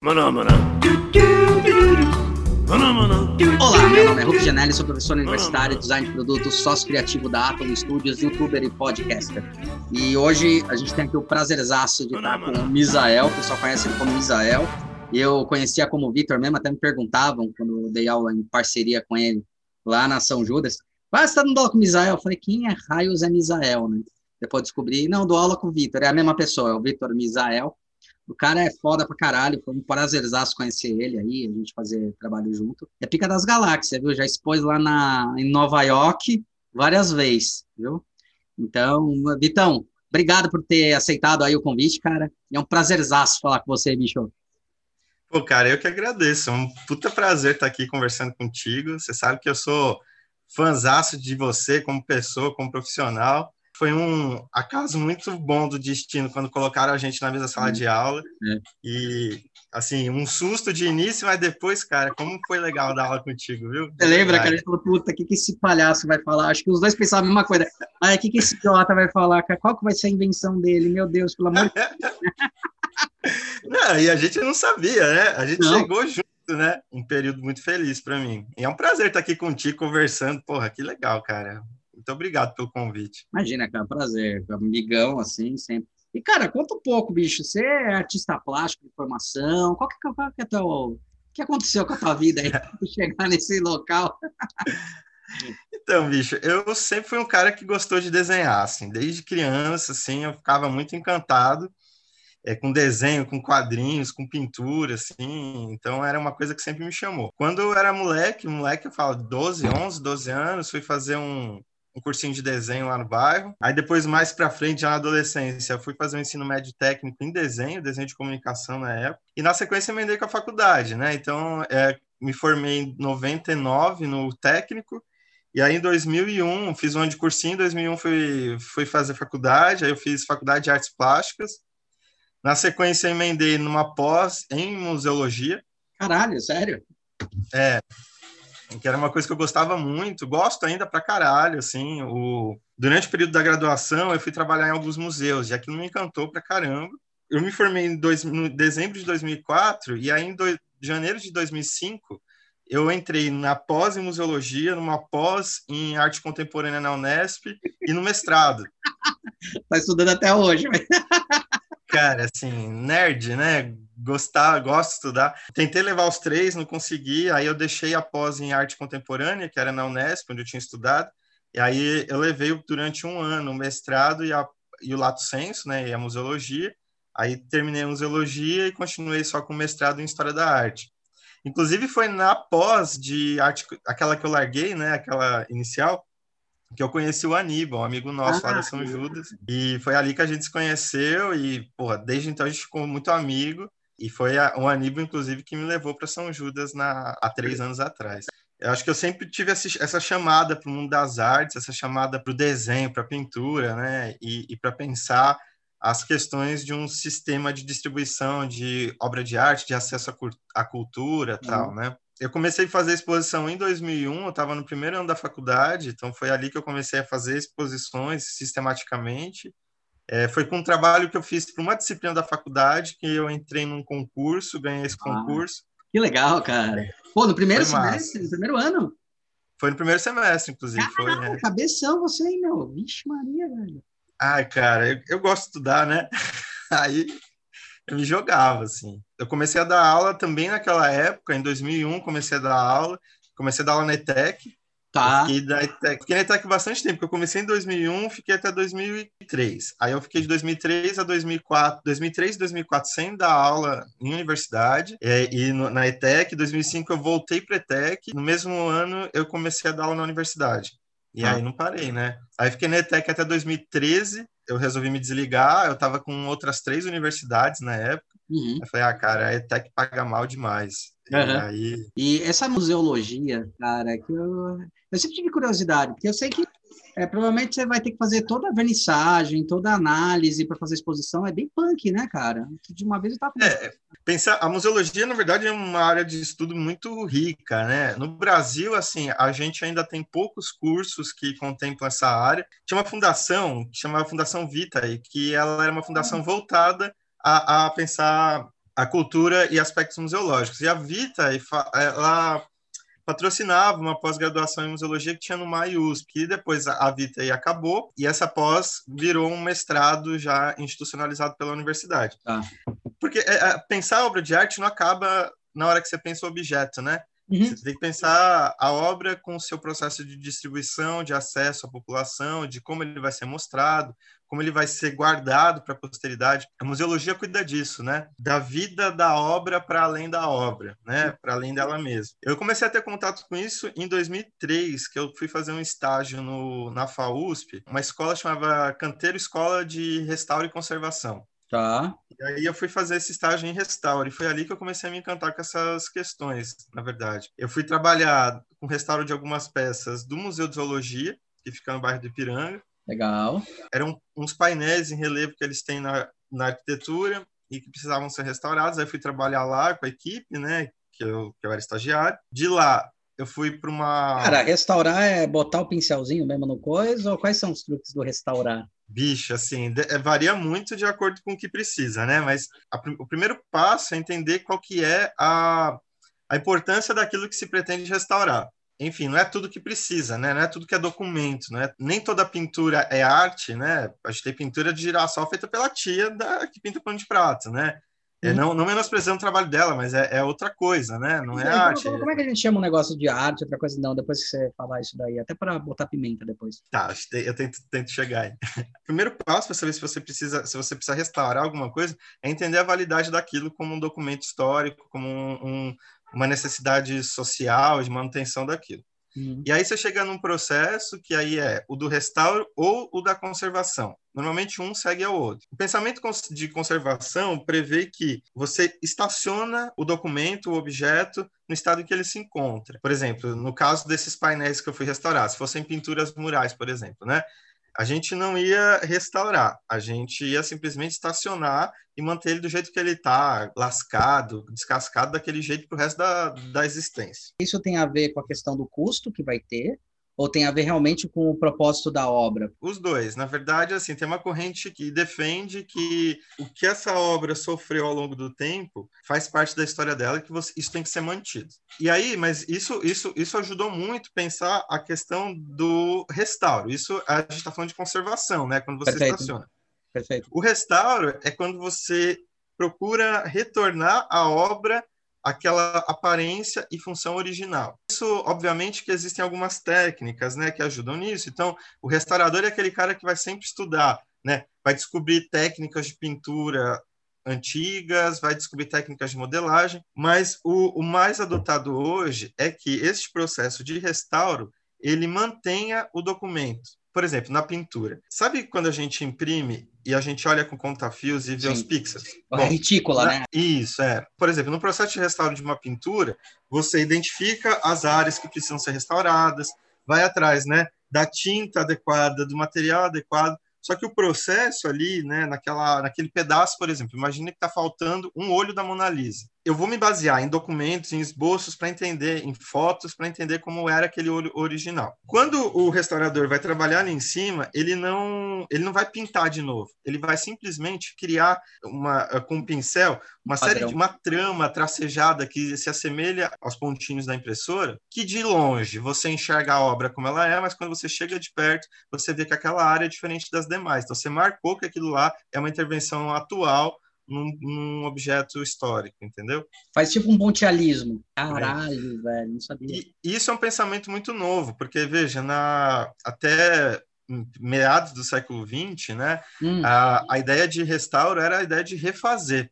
Maná, maná. Olá, meu nome é Rubens Janelli, sou professor universitário, design de produtos, sócio criativo da Atom Studios, youtuber e podcaster. E hoje a gente tem aqui o prazerzaço de estar com o Misael, o pessoal conhece ele como Misael. Eu conhecia como Vitor mesmo, até me perguntavam quando eu dei aula em parceria com ele lá na São Judas. Ah, você tá dando aula com o Misael? Eu falei, quem é raios é Misael, né? Depois descobri, não, dou aula com o Vitor, é a mesma pessoa, é o Vitor Misael. O cara é foda pra caralho, foi um prazerzaço conhecer ele aí, a gente fazer trabalho junto. É Pica das Galáxias, viu? Já expôs lá na, em Nova York várias vezes, viu? Então, Vitão, obrigado por ter aceitado aí o convite, cara. É um prazerzaço falar com você, bicho. Pô, cara, eu que agradeço. É um puta prazer estar aqui conversando contigo. Você sabe que eu sou fãzaço de você como pessoa, como profissional foi um acaso muito bom do destino quando colocaram a gente na mesma sala de aula. É. E, assim, um susto de início, mas depois, cara, como foi legal dar aula contigo, viu? Você lembra que a gente falou, puta, o que, que esse palhaço vai falar? Acho que os dois pensavam a mesma coisa. Mas o que, que esse idiota vai falar? Qual que vai ser a invenção dele? Meu Deus, pelo amor de Deus. não, e a gente não sabia, né? A gente não. chegou junto. Né? Um período muito feliz para mim. E é um prazer estar aqui contigo conversando. Porra, que legal, cara. Muito obrigado pelo convite. Imagina, cara, prazer. Amigão, assim, sempre. E, cara, conta um pouco, bicho. Você é artista plástico de formação? Qual que, qual que é teu... O que aconteceu com a tua vida aí para chegar nesse local? Então, bicho, eu sempre fui um cara que gostou de desenhar, assim, desde criança, assim, eu ficava muito encantado é, com desenho, com quadrinhos, com pintura, assim, então era uma coisa que sempre me chamou. Quando eu era moleque, moleque, eu falo 12, 11, 12 anos, fui fazer um, um cursinho de desenho lá no bairro. Aí depois, mais para frente, já na adolescência, fui fazer um ensino médio técnico em desenho, desenho de comunicação na época. E na sequência, emendei com a faculdade, né? Então, é, me formei em 99 no técnico. E aí, em 2001, fiz um ano de cursinho. Em 2001, fui, fui fazer faculdade. Aí, eu fiz faculdade de artes plásticas. Na sequência, emendei numa pós em museologia. Caralho, sério? É, que era uma coisa que eu gostava muito, gosto ainda pra caralho, assim, o... durante o período da graduação eu fui trabalhar em alguns museus, e aquilo me encantou pra caramba. Eu me formei em dois... no dezembro de 2004, e aí em do... janeiro de 2005 eu entrei na pós em museologia, numa pós em arte contemporânea na Unesp e no mestrado. Tá estudando até hoje, mas... Cara, assim, nerd, né? Gostar, gosto de estudar. Tentei levar os três, não consegui. Aí eu deixei a pós em arte contemporânea, que era na Unesp, onde eu tinha estudado. E aí eu levei durante um ano o mestrado e, a, e o lato senso, né? E a museologia. Aí terminei a museologia e continuei só com o mestrado em história da arte. Inclusive foi na pós de arte, aquela que eu larguei, né? Aquela inicial que eu conheci o Aníbal, um amigo nosso ah, lá da São Judas, e foi ali que a gente se conheceu e, porra, desde então a gente ficou muito amigo, e foi a, o Aníbal, inclusive, que me levou para São Judas na, há três anos atrás. Eu acho que eu sempre tive essa chamada para o mundo das artes, essa chamada para o desenho, para a pintura, né, e, e para pensar as questões de um sistema de distribuição de obra de arte, de acesso à, cultura, uhum. tal, né? eu comecei a fazer exposição em 2001, eu estava no primeiro ano da faculdade, então foi ali que eu comecei a fazer exposições sistematicamente. É, foi com um trabalho que eu fiz para uma disciplina da faculdade, que eu entrei num concurso, ganhei esse ah, concurso. Que legal, cara. Pô, no primeiro foi semestre, massa. no primeiro ano? Foi no primeiro semestre, inclusive. Caraca, foi, né? cabeção você, hein, meu? Vixe Maria, velho. Ai, cara, eu, eu gosto de estudar, né? Aí eu me jogava, assim. Eu comecei a dar aula também naquela época, em 2001, comecei a dar aula, comecei a dar aula na ETEC. Tá. Fiquei, da ETEC, fiquei na ETEC bastante tempo, porque eu comecei em 2001, fiquei até 2003. Aí eu fiquei de 2003 a 2004, 2003 e 2004 sem dar aula em universidade, é, e no, na ETEC, em 2005 eu voltei para ETEC, no mesmo ano eu comecei a dar aula na universidade. E ah. aí não parei, né? Aí fiquei na ETEC até 2013, eu resolvi me desligar, eu estava com outras três universidades na época. Uhum. Eu falei, ah, cara, a ETEC paga mal demais. Uhum. E, aí... e essa museologia, cara, que eu, eu sempre tive curiosidade, porque eu sei que é, provavelmente você vai ter que fazer toda a vernissagem, toda a análise para fazer exposição. É bem punk, né, cara? De uma vez eu tava. É, pensar, a museologia, na verdade, é uma área de estudo muito rica, né? No Brasil, assim, a gente ainda tem poucos cursos que contemplam essa área. Tinha uma fundação que chamava Fundação Vitae, que ela era uma fundação voltada a, a pensar a cultura e aspectos museológicos. E a Vita, ela patrocinava uma pós-graduação em museologia que tinha no MAIUSP, que depois a Vita aí acabou, e essa pós virou um mestrado já institucionalizado pela universidade. Ah. Porque é, é, pensar a obra de arte não acaba na hora que você pensa o objeto, né? Uhum. Você tem que pensar a obra com o seu processo de distribuição, de acesso à população, de como ele vai ser mostrado, como ele vai ser guardado para a posteridade. A museologia cuida disso, né? Da vida da obra para além da obra, né? Para além dela mesma. Eu comecei a ter contato com isso em 2003, que eu fui fazer um estágio no, na FAUSP, uma escola chamava Canteiro Escola de Restauro e Conservação. Tá. E aí eu fui fazer esse estágio em restauro e foi ali que eu comecei a me encantar com essas questões, na verdade. Eu fui trabalhar com restauro de algumas peças do Museu de Zoologia, que fica no bairro do Ipiranga. Legal. Eram uns painéis em relevo que eles têm na, na arquitetura e que precisavam ser restaurados. Aí fui trabalhar lá com a equipe, né, que eu, que eu era estagiário. De lá, eu fui para uma. Cara, restaurar é botar o pincelzinho mesmo no coisa ou quais são os truques do restaurar? Bicho, assim, é, varia muito de acordo com o que precisa, né? Mas a, o primeiro passo é entender qual que é a, a importância daquilo que se pretende restaurar. Enfim, não é tudo que precisa, né? Não é tudo que é documento, né? Nem toda pintura é arte, né? A gente tem pintura de girassol feita pela tia da, que pinta pano de prato, né? É, não, não menosprezando o trabalho dela, mas é, é outra coisa, né? Não é então, arte. Como, como, é que a gente chama um negócio de arte, outra coisa não, depois que você falar isso daí? Até para botar pimenta depois. Tá, eu tento, tento chegar aí. Primeiro passo para saber se você precisa, se você precisa restaurar alguma coisa, é entender a validade daquilo como um documento histórico, como um, um, uma necessidade social de manutenção daquilo. Uhum. E aí você chega num processo que aí é o do restauro ou o da conservação. Normalmente um segue ao outro. O pensamento de conservação prevê que você estaciona o documento, o objeto, no estado em que ele se encontra. Por exemplo, no caso desses painéis que eu fui restaurar, se fossem pinturas murais, por exemplo, né? A gente não ia restaurar, a gente ia simplesmente estacionar e manter ele do jeito que ele está, lascado, descascado daquele jeito para o resto da, da existência. Isso tem a ver com a questão do custo que vai ter, ou tem a ver realmente com o propósito da obra? Os dois. Na verdade, assim, tem uma corrente que defende que o que essa obra sofreu ao longo do tempo faz parte da história dela e que você, isso tem que ser mantido. E aí, mas isso, isso, isso ajudou muito pensar a questão do restauro. Isso a gente está falando de conservação, né? Quando você Perfeito. estaciona. Perfeito. O restauro é quando você procura retornar a obra aquela aparência e função original. Isso, obviamente, que existem algumas técnicas, né, que ajudam nisso. Então, o restaurador é aquele cara que vai sempre estudar, né, vai descobrir técnicas de pintura antigas, vai descobrir técnicas de modelagem, mas o, o mais adotado hoje é que este processo de restauro ele mantenha o documento. Por exemplo, na pintura. Sabe quando a gente imprime e a gente olha com conta-fios e vê Sim. os pixels? É Bom, retícula, né? Isso, é. Por exemplo, no processo de restauro de uma pintura, você identifica as áreas que precisam ser restauradas, vai atrás, né, da tinta adequada, do material adequado, só que o processo ali, né, naquela, naquele pedaço, por exemplo, imagine que está faltando um olho da Mona Lisa. Eu vou me basear em documentos, em esboços para entender, em fotos para entender como era aquele olho original. Quando o restaurador vai trabalhar ali em cima, ele não, ele não vai pintar de novo. Ele vai simplesmente criar uma com um pincel uma série de uma trama tracejada que se assemelha aos pontinhos da impressora, que de longe você enxerga a obra como ela é, mas quando você chega de perto, você vê que aquela área é diferente das demais. Então você marcou que aquilo lá é uma intervenção atual num, num, objeto histórico, entendeu? Faz tipo um pontialismo. Caralho, é. velho, não sabia. E isso é um pensamento muito novo, porque veja, na até meados do século XX, né, hum. a, a ideia de restauro era a ideia de refazer.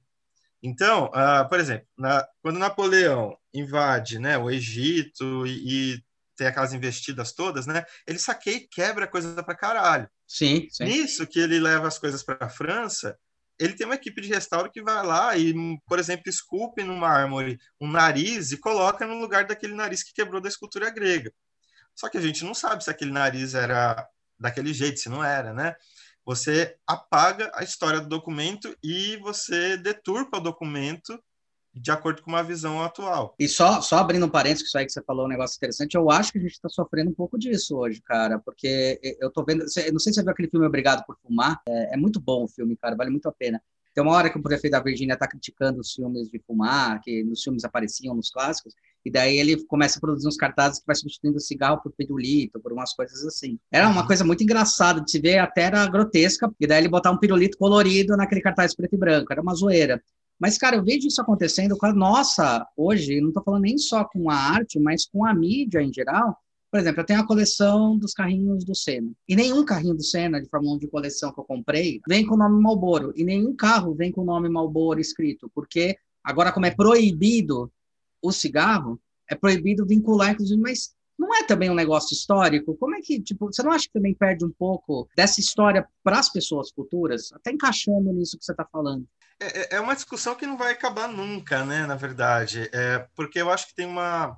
Então, uh, por exemplo, na, quando Napoleão invade né, o Egito e, e, tem aquelas investidas todas, né, ele saqueia e quebra coisa para caralho. Sim, sim. Nisso que ele leva as coisas para a França, ele tem uma equipe de restauro que vai lá e, por exemplo, esculpe no mármore um nariz e coloca no lugar daquele nariz que quebrou da escultura grega. Só que a gente não sabe se aquele nariz era daquele jeito, se não era, né? Você apaga a história do documento e você deturpa o documento de acordo com uma visão atual. E só, só abrindo um parênteses, que isso aí que você falou um negócio interessante, eu acho que a gente está sofrendo um pouco disso hoje, cara, porque eu tô vendo, não sei se você viu aquele filme Obrigado por Fumar, é, é muito bom o filme, cara, vale muito a pena. Tem uma hora que o prefeito da Virgínia está criticando os filmes de fumar, que nos filmes apareciam nos clássicos, e daí ele começa a produzir uns cartazes que vai substituindo o cigarro por pirulito, por umas coisas assim. Era uma uhum. coisa muito engraçada de se ver, até era grotesca, e daí ele botar um pirulito colorido naquele cartaz preto e branco, era uma zoeira. Mas, cara, eu vejo isso acontecendo com a nossa, hoje, não estou falando nem só com a arte, mas com a mídia em geral. Por exemplo, eu tenho a coleção dos carrinhos do Senna. E nenhum carrinho do Senna de Fórmula 1 de coleção que eu comprei vem com o nome Malboro. E nenhum carro vem com o nome Malboro escrito. Porque agora, como é proibido o cigarro, é proibido vincular, inclusive, mas não é também um negócio histórico? Como é que, tipo, você não acha que também perde um pouco dessa história para as pessoas futuras? Até encaixando nisso que você está falando. É, é, é, uma discussão que não vai acabar nunca, né? Na verdade, é porque eu acho que tem uma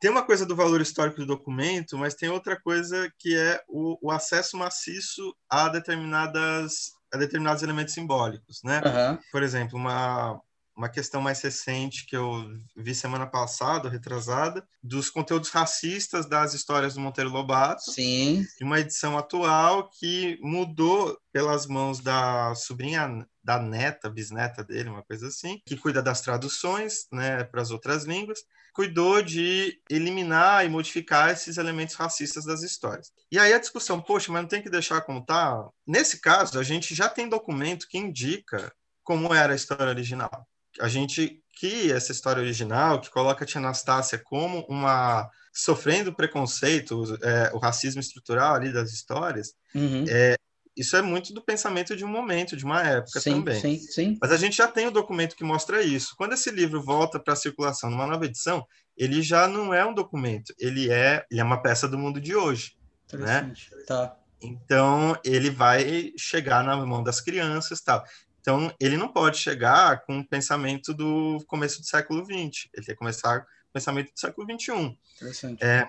tem uma coisa do valor histórico do documento, mas tem outra coisa que é o, o acesso maciço a determinadas a determinados elementos simbólicos, né? Uhum. Por exemplo, uma uma questão mais recente que eu vi semana passada, retrasada, dos conteúdos racistas das histórias do Monteiro Lobato. Sim. De uma edição atual que mudou pelas mãos da sobrinha da neta, bisneta dele, uma coisa assim, que cuida das traduções, né, para as outras línguas, cuidou de eliminar e modificar esses elementos racistas das histórias. E aí a discussão, poxa, mas não tem que deixar contar? Nesse caso, a gente já tem documento que indica como era a história original a gente que essa história original, que coloca a Tia Anastácia como uma sofrendo preconceito, é, o racismo estrutural ali das histórias, uhum. é, isso é muito do pensamento de um momento, de uma época sim, também. Sim, sim. Mas a gente já tem o um documento que mostra isso. Quando esse livro volta para a circulação numa nova edição, ele já não é um documento, ele é, ele é uma peça do mundo de hoje. Né? Tá. Então, ele vai chegar na mão das crianças tal. Então, ele não pode chegar com o pensamento do começo do século XX, ele tem que começar com o pensamento do século XXI. Interessante. É,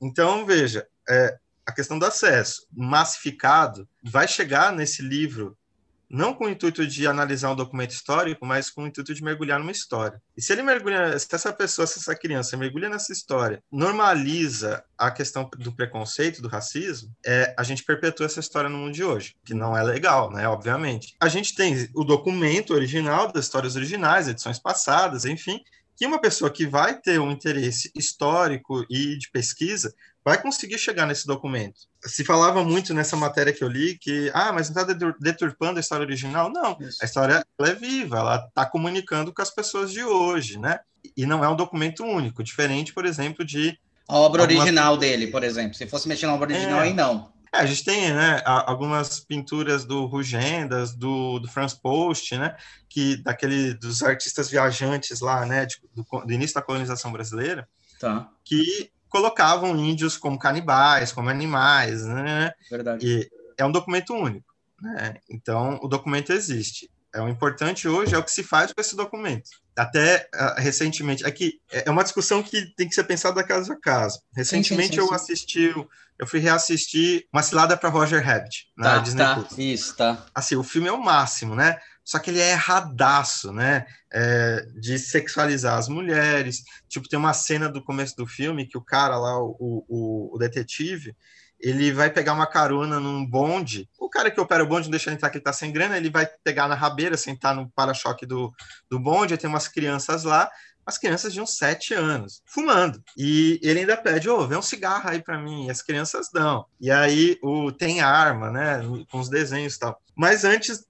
então, veja, é, a questão do acesso massificado vai chegar nesse livro não com o intuito de analisar um documento histórico, mas com o intuito de mergulhar numa história. E se ele mergulha, se essa pessoa, se essa criança mergulha nessa história, normaliza a questão do preconceito, do racismo, é, a gente perpetua essa história no mundo de hoje, que não é legal, né? Obviamente. A gente tem o documento original das histórias originais, edições passadas, enfim, que uma pessoa que vai ter um interesse histórico e de pesquisa vai conseguir chegar nesse documento. Se falava muito nessa matéria que eu li que, ah, mas não está deturpando a história original? Não, Isso. a história é viva, ela está comunicando com as pessoas de hoje, né? E não é um documento único, diferente, por exemplo, de... A obra algumas... original dele, por exemplo. Se fosse mexer na obra original, é... aí não. É, a gente tem né, algumas pinturas do Rugendas, do, do Franz Post, né, que daquele dos artistas viajantes lá, né, de, do, do, início da colonização brasileira, tá. que colocavam índios como canibais, como animais, né? Verdade. E é um documento único, né? Então, o documento existe. É o importante hoje é o que se faz com esse documento. Até uh, recentemente, aqui é, é uma discussão que tem que ser pensada caso a caso. Recentemente sim, sim, sim, eu assisti, eu fui reassistir Uma Cilada para Roger Rabbit na tá, Disney tá, Plus. Isso, tá. Assim, o filme é o máximo, né? Só que ele é erradaço, né? É, de sexualizar as mulheres. Tipo, tem uma cena do começo do filme que o cara lá, o, o, o detetive, ele vai pegar uma carona num bonde. O cara que opera o bonde não deixa ele entrar, que ele tá sem grana, ele vai pegar na rabeira, sentar no para-choque do, do bonde, tem umas crianças lá, as crianças de uns sete anos, fumando. E ele ainda pede, ô, oh, vê um cigarro aí para mim. E as crianças dão. E aí o tem arma, né, com os desenhos e tal. Mas antes,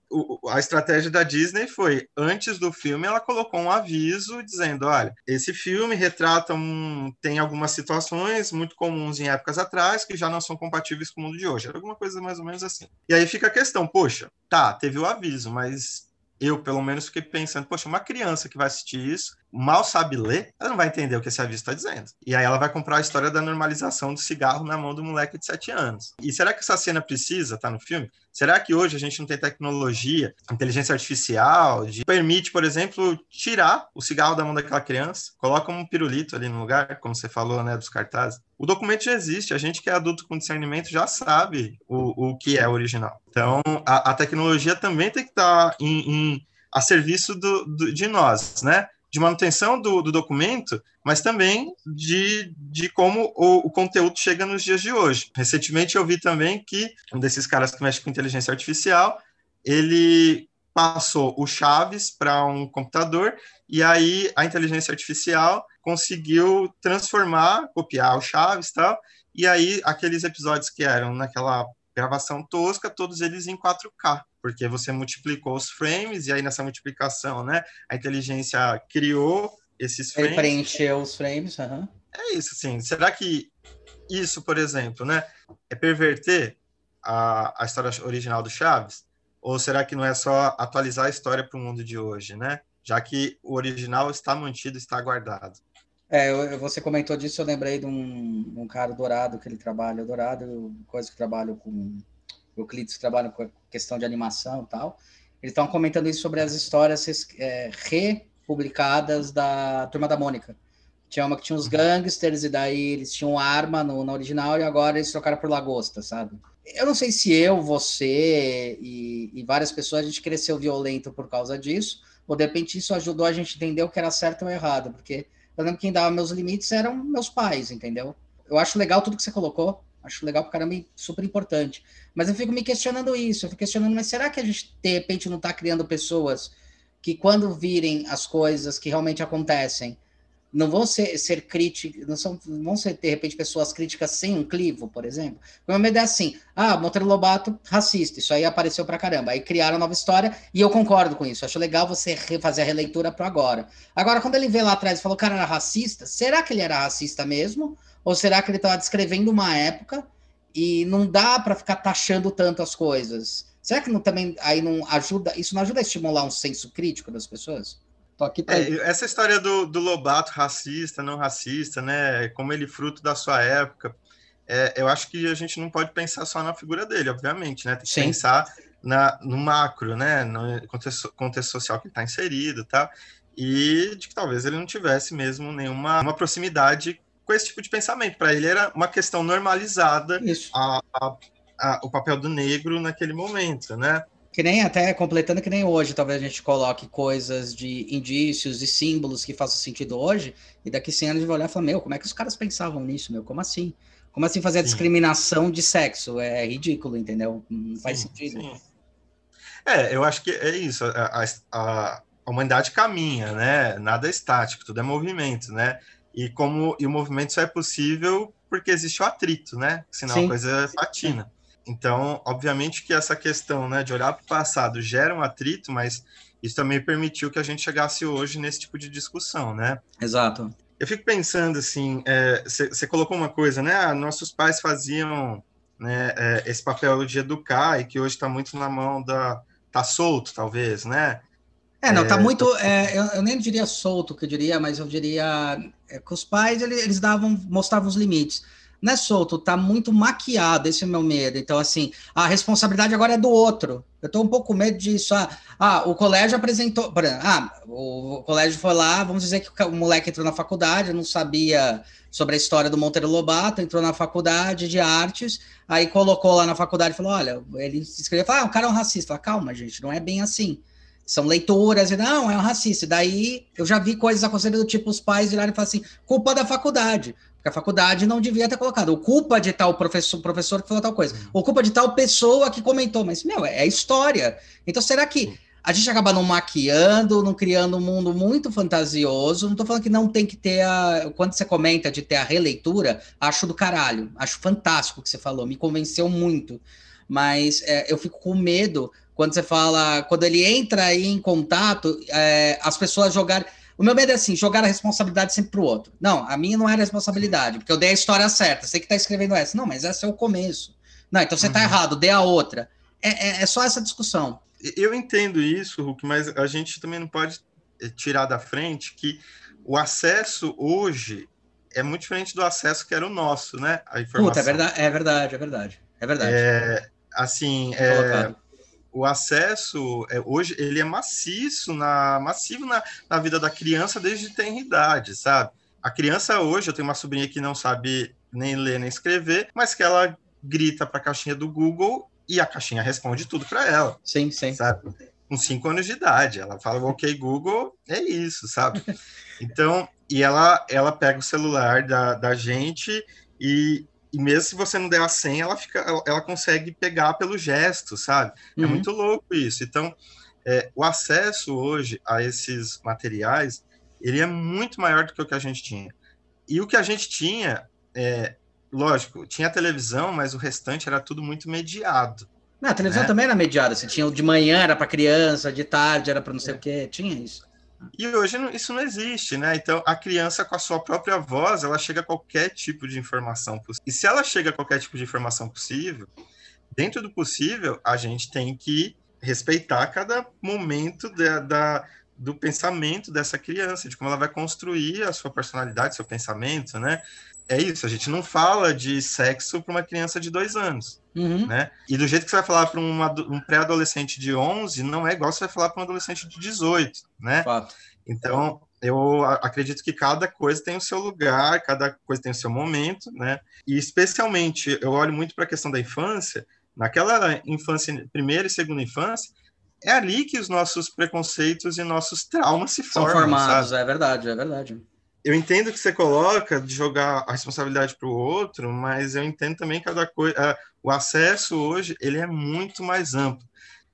a estratégia da Disney foi, antes do filme, ela colocou um aviso dizendo, olha, esse filme retrata um, tem algumas situações muito comuns em épocas atrás que já não são compatíveis com o mundo de hoje. Era alguma coisa mais ou menos assim. E aí fica a questão, poxa, tá, teve o aviso, mas eu, pelo menos, fiquei pensando, poxa, uma criança que vai assistir isso, mal sabe ler, ela não vai entender o que esse aviso está dizendo. E aí ela vai comprar a história da normalização do cigarro na mão do moleque de 7 anos. E será que essa cena precisa estar tá no filme? Será que hoje a gente não tem tecnologia, inteligência artificial, de permite, por exemplo, tirar o cigarro da mão daquela criança, coloca um pirulito ali no lugar, como você falou, né, dos cartazes. O documento já existe, a gente que é adulto com discernimento já sabe o, o que é original. Então, a, a tecnologia também tem que estar tá em, em, a serviço do, do, de nós, né? De manutenção do, do, documento, mas também de, de como o, o, conteúdo chega nos dias de hoje. Recentemente eu vi também que um desses caras que mexe com inteligência artificial, ele passou o Chaves para um computador e aí a inteligência artificial conseguiu transformar, copiar o Chaves e tal, e aí aqueles episódios que eram naquela gravação tosca, todos eles em 4K, porque você multiplicou os frames e aí nessa multiplicação, né, a inteligência criou esses frames. Ele preencheu os frames, uhum. É isso, sim. Será que isso, por exemplo, né, é perverter a, a história original do Chaves? Ou será que não é só atualizar a história para o mundo de hoje, né? Já que o original está mantido, está guardado. É, eu, você comentou disso, eu lembrei de um, um cara dourado que ele trabalha, dourado, coisa que trabalho com o Clitos que trabalha com questão de animação e tal. Eles estão comentando isso sobre as histórias é, republicadas da Turma da Mônica. Tinha uma que tinha os uhum. gangsters, e daí eles tinham arma no, no original, e agora eles trocaram por lagosta, sabe? Eu não sei se eu, você e, e, várias pessoas, a gente cresceu violento por causa disso, ou de repente isso ajudou a gente a entender o que era certo ou errado, porque eu lembro que quem dava meus limites eram meus pais, entendeu? Eu acho legal tudo que você colocou, acho legal pra caramba e super importante. Mas eu fico me questionando isso, eu fico questionando, mas será que a gente, de repente, não está criando pessoas que quando virem as coisas que realmente acontecem, não vão ser, ser críticas, não são, vão ser, de repente, pessoas críticas sem um clivo, por exemplo. O meu medo é assim, ah, Monteiro Lobato, racista, isso aí apareceu pra caramba. Aí criaram uma nova história, e eu concordo com isso. Acho legal você fazer a releitura pro agora. Agora, quando ele vê lá atrás e falou cara era racista, será que ele era racista mesmo? Ou será que ele estava descrevendo uma época e não dá para ficar taxando tanto as coisas? Será que não, também aí não ajuda, isso não ajuda a estimular um senso crítico das pessoas? Tô aqui é, essa história do, do Lobato racista, não racista, né? Como ele fruto da sua época, é, eu acho que a gente não pode pensar só na figura dele, obviamente, né? Tem que Sim. pensar na, no macro, né? No contexto, contexto social que ele está inserido, tá? E de que talvez ele não tivesse mesmo nenhuma uma proximidade com esse tipo de pensamento. Para ele era uma questão normalizada a, a, a, o papel do negro naquele momento, né? Que nem até completando que nem hoje, talvez a gente coloque coisas de indícios e símbolos que façam sentido hoje, e daqui 100 anos a gente vai olhar e falar, meu, como é que os caras pensavam nisso, meu? Como assim? Como assim fazer a discriminação de sexo? É ridículo, entendeu? Não faz sim, sentido. Sim. É, eu acho que é isso. A, a, a, humanidade caminha, né? Nada é estático, tudo é movimento, né? E como e o movimento só é possível porque existe o atrito, né? Senão sim. a coisa patina. Então, obviamente que essa questão né, de olhar para o passado gera um atrito, mas isso também permitiu que a gente chegasse hoje nesse tipo de discussão, né? Exato. Eu fico pensando assim, você é, colocou uma coisa, né? Ah, nossos pais faziam né, é, esse papel de educar e que hoje está muito na mão da tá solto, talvez, né? É, não, tá é, muito. É, eu, eu, nem diria solto que eu diria, mas eu diria é, que os pais eles, eles davam, mostravam os limites não é solto, tá muito maquiado, esse é o meu medo. Então, assim, a responsabilidade agora é do outro. Eu tô um pouco com medo disso. Ah, ah o colégio apresentou. Ah, o colégio foi lá, vamos dizer que o moleque entrou na faculdade, não sabia sobre a história do Monteiro Lobato, entrou na faculdade de artes, aí colocou lá na faculdade e falou: olha, ele e falou: ah, o cara é um racista. Calma, gente, não é bem assim. São leituras, e não, é um racista. Daí eu já vi coisas acontecendo do tipo: os pais virarem e falar assim, culpa da faculdade. Porque a faculdade não devia ter colocado. O culpa de tal professor, professor que falou tal coisa. Uhum. O culpa de tal pessoa que comentou. Mas, meu, é, é história. Então, será que a gente acaba não maquiando, não criando um mundo muito fantasioso? Não estou falando que não tem que ter a. Quando você comenta de ter a releitura, acho do caralho. Acho fantástico o que você falou. Me convenceu muito. Mas é, eu fico com medo quando você fala. Quando ele entra aí em contato, é, as pessoas jogarem o meu medo é assim, jogar a responsabilidade sempre pro outro. Não, a minha não era responsabilidade, porque eu dei a história certa. Você que tá escrevendo essa. Não, mas esse é o começo. Não, então você tá uhum. tá errado, dê a outra. É, é, é, só essa discussão. Eu entendo isso, Hulk, mas a gente também não pode eh, tirar da frente que o acesso hoje é muito diferente do acesso que era o nosso, né? A informação. Puta, é verdade, é verdade, é verdade. É verdade. É, assim, é, o acesso é, hoje ele é maciço na massivo na, na vida da criança desde tenra idade, sabe? A criança hoje, eu tenho uma sobrinha que não sabe nem ler nem escrever, mas que ela grita para a caixinha do Google e a caixinha responde tudo para ela. Sim, sim. Sabe? Com cinco anos de idade, ela fala OK Google, é isso, sabe? Então, e ela ela pega o celular da, da gente e e mesmo se você não der a senha, ela, fica, ela, ela consegue pegar pelo gesto, sabe? É uhum. É muito louco isso. Então, é, o acesso hoje a esses materiais, ele é muito maior do que o que a gente tinha. E o que a gente tinha, é, lógico, tinha televisão, mas o restante era tudo muito mediado. Não, a televisão né? também era mediada. Você tinha de manhã era para criança, de tarde era para não sei é. o quê, tinha isso. E hoje isso não existe, né? Então a criança com a sua própria voz, ela chega a qualquer tipo de informação possível. E se ela chega a qualquer tipo de informação possível, dentro do possível, a gente tem que respeitar cada momento da, da do pensamento dessa criança, de como ela vai construir a sua personalidade, seu pensamento, né? É isso, a gente não fala de sexo para uma criança de dois anos, uhum. né? E do jeito que você vai falar para um pré-adolescente de 11, não é igual você vai falar para um adolescente de 18, né? Fato. Então, eu acredito que cada coisa tem o seu lugar, cada coisa tem o seu momento, né? E especialmente, eu olho muito para a questão da infância, naquela infância, primeira e segunda infância, é ali que os nossos preconceitos e nossos traumas se formam. São formados, sabe? é verdade, é verdade. Eu entendo que você coloca de jogar a responsabilidade para o outro, mas eu entendo também cada coisa. O acesso hoje ele é muito mais amplo.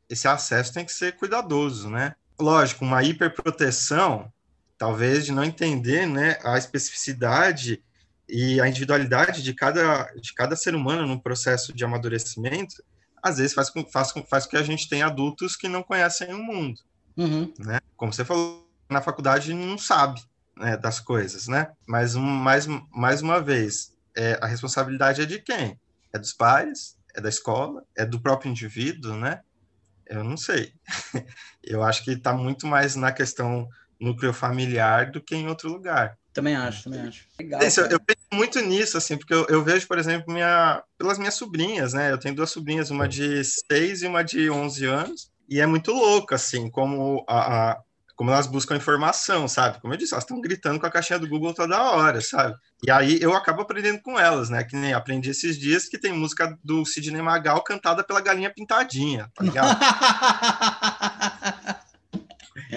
Esse acesso tem que ser cuidadoso, né? Lógico, uma hiperproteção, talvez de não entender, né, a especificidade e a individualidade de cada, de cada ser humano no processo de amadurecimento, às vezes faz com, faz, com, faz com que a gente tenha adultos que não conhecem o mundo. Uhum. Né? Como você falou, na faculdade não sabe né, das coisas, né? Mas um, mais, mais uma vez, é, a responsabilidade é de quem? É dos pais? É da escola? É do próprio indivíduo, né? Eu não sei. Eu acho que está muito mais na questão núcleo familiar do que em outro lugar. Também acho, também acho. Legal, eu, eu, penso muito nisso, assim, porque eu, eu, vejo, por exemplo, minha, pelas minhas sobrinhas, né? Eu tenho duas sobrinhas, uma de 6 e uma de 11 anos, e é muito louco, assim, como a, a como elas buscam informação, sabe? Como eu disse, elas estão gritando com a caixinha do Google toda hora, sabe? E aí eu acabo aprendendo com elas, né? Que nem aprendi esses dias que tem música do Sidney Magal cantada pela galinha pintadinha, tá ligado?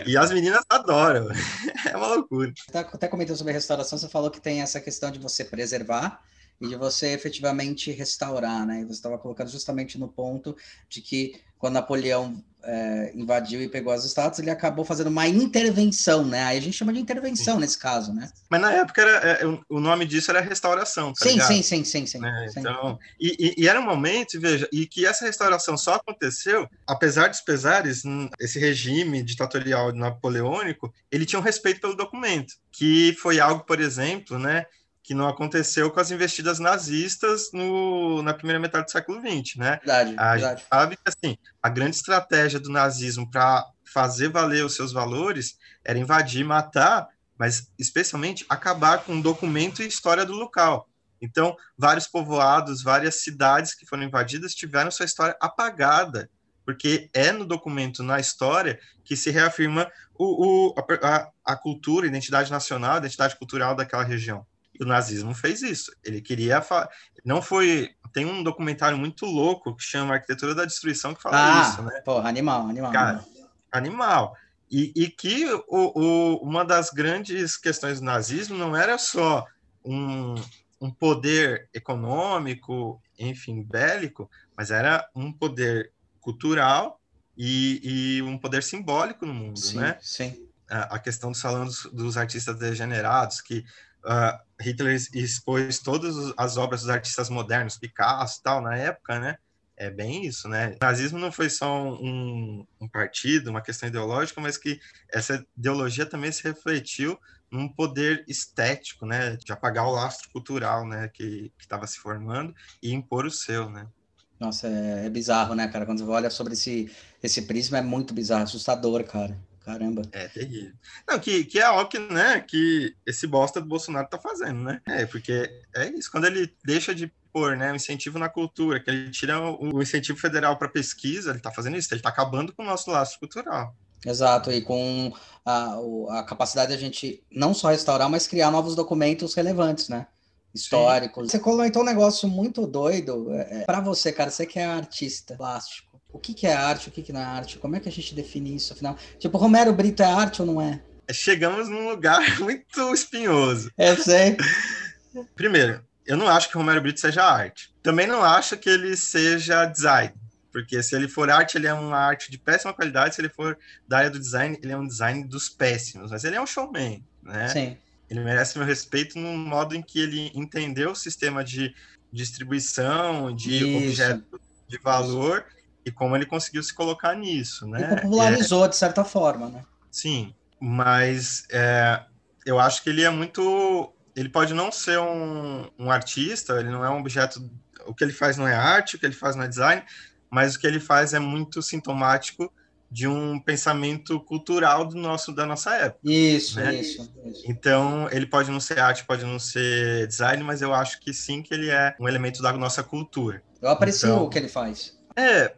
E as meninas adoram. É uma loucura. Até comentando sobre restauração, você falou que tem essa questão de você preservar e de você efetivamente restaurar, né? E você estava colocando justamente no ponto de que quando Napoleão é, invadiu e pegou as estátuas, ele acabou fazendo uma intervenção, né? Aí a gente chama de intervenção sim. nesse caso, né? Mas na época era, é, o nome disso era restauração, tá sim, sim, sim, sim, sim, é, sim. Então, e, e, e, era um momento, veja, e que essa restauração só aconteceu, apesar dos pesares, esse regime ditatorial napoleônico, ele tinha um respeito pelo documento, que foi algo, por exemplo, né? Que não aconteceu com as investidas nazistas no, na primeira metade do século XX, né? Verdade, a verdade. gente sabe que assim, a grande estratégia do nazismo para fazer valer os seus valores era invadir, matar, mas especialmente acabar com o documento e história do local. Então, vários povoados, várias cidades que foram invadidas tiveram sua história apagada, porque é no documento, na história, que se reafirma o, o a, a cultura, a identidade nacional, a identidade cultural daquela região. O nazismo fez isso. Ele queria. Fa... Não foi. Tem um documentário muito louco que chama Arquitetura da Destruição que fala ah, isso, né? Porra, animal, animal. Cara, animal. E, e que o, o, uma das grandes questões do nazismo não era só um, um poder econômico, enfim, bélico, mas era um poder cultural e, e um poder simbólico no mundo, sim, né? Sim. A, a questão do salão dos, dos artistas degenerados, que uh, Hitler expôs todas as obras dos artistas modernos, Picasso tal, na época, né? É bem isso, né? O nazismo não foi só um, um partido, uma questão ideológica, mas que essa ideologia também se refletiu num poder estético, né? De apagar o lastro cultural, né? Que estava se formando e impor o seu, né? Nossa, é, é, bizarro, né, cara? Quando você olha sobre esse, esse prisma, é muito bizarro, assustador, cara. Caramba. É terrível. Não, que, que é óbvio, né, que esse bosta do Bolsonaro tá fazendo, né? É, porque é isso, quando ele deixa de pôr, né, o incentivo na cultura, que ele tira o, o incentivo federal para pesquisa, ele tá fazendo isso, ele tá acabando com o nosso laço cultural. Exato, e com a, a capacidade de a gente não só restaurar, mas criar novos documentos relevantes, né? Históricos. Sim. Você comentou um negócio muito doido. É, é para você, cara, você que é artista plástico o que, que é arte, o que, que não é arte, como é que a gente define isso, afinal? Tipo, Romero Brito é arte ou não é? Chegamos num lugar muito espinhoso. Eu sei. Primeiro, eu não acho que Romero Brito seja arte. Também não acho que ele seja design, Porque se ele for arte, ele é uma arte de péssima qualidade, se ele for da área do design, ele é um design dos péssimos, mas ele é um showman, né? Sim. Ele merece meu respeito no modo em que ele entendeu o sistema de distribuição de Isso. objetos de valor e como ele conseguiu se colocar nisso, né? E popularizou é... de certa forma, né? Sim, mas é, eu acho que ele é muito. Ele pode não ser um, um artista, ele não é um objeto. O que ele faz não é arte, o que ele faz não é design, mas o que ele faz é muito sintomático de um pensamento cultural do nosso da nossa época. Isso, né? isso, isso, Então, ele pode não ser arte, pode não ser design, mas eu acho que sim que ele é um elemento da nossa cultura. Eu aprecio então, o que ele faz. É,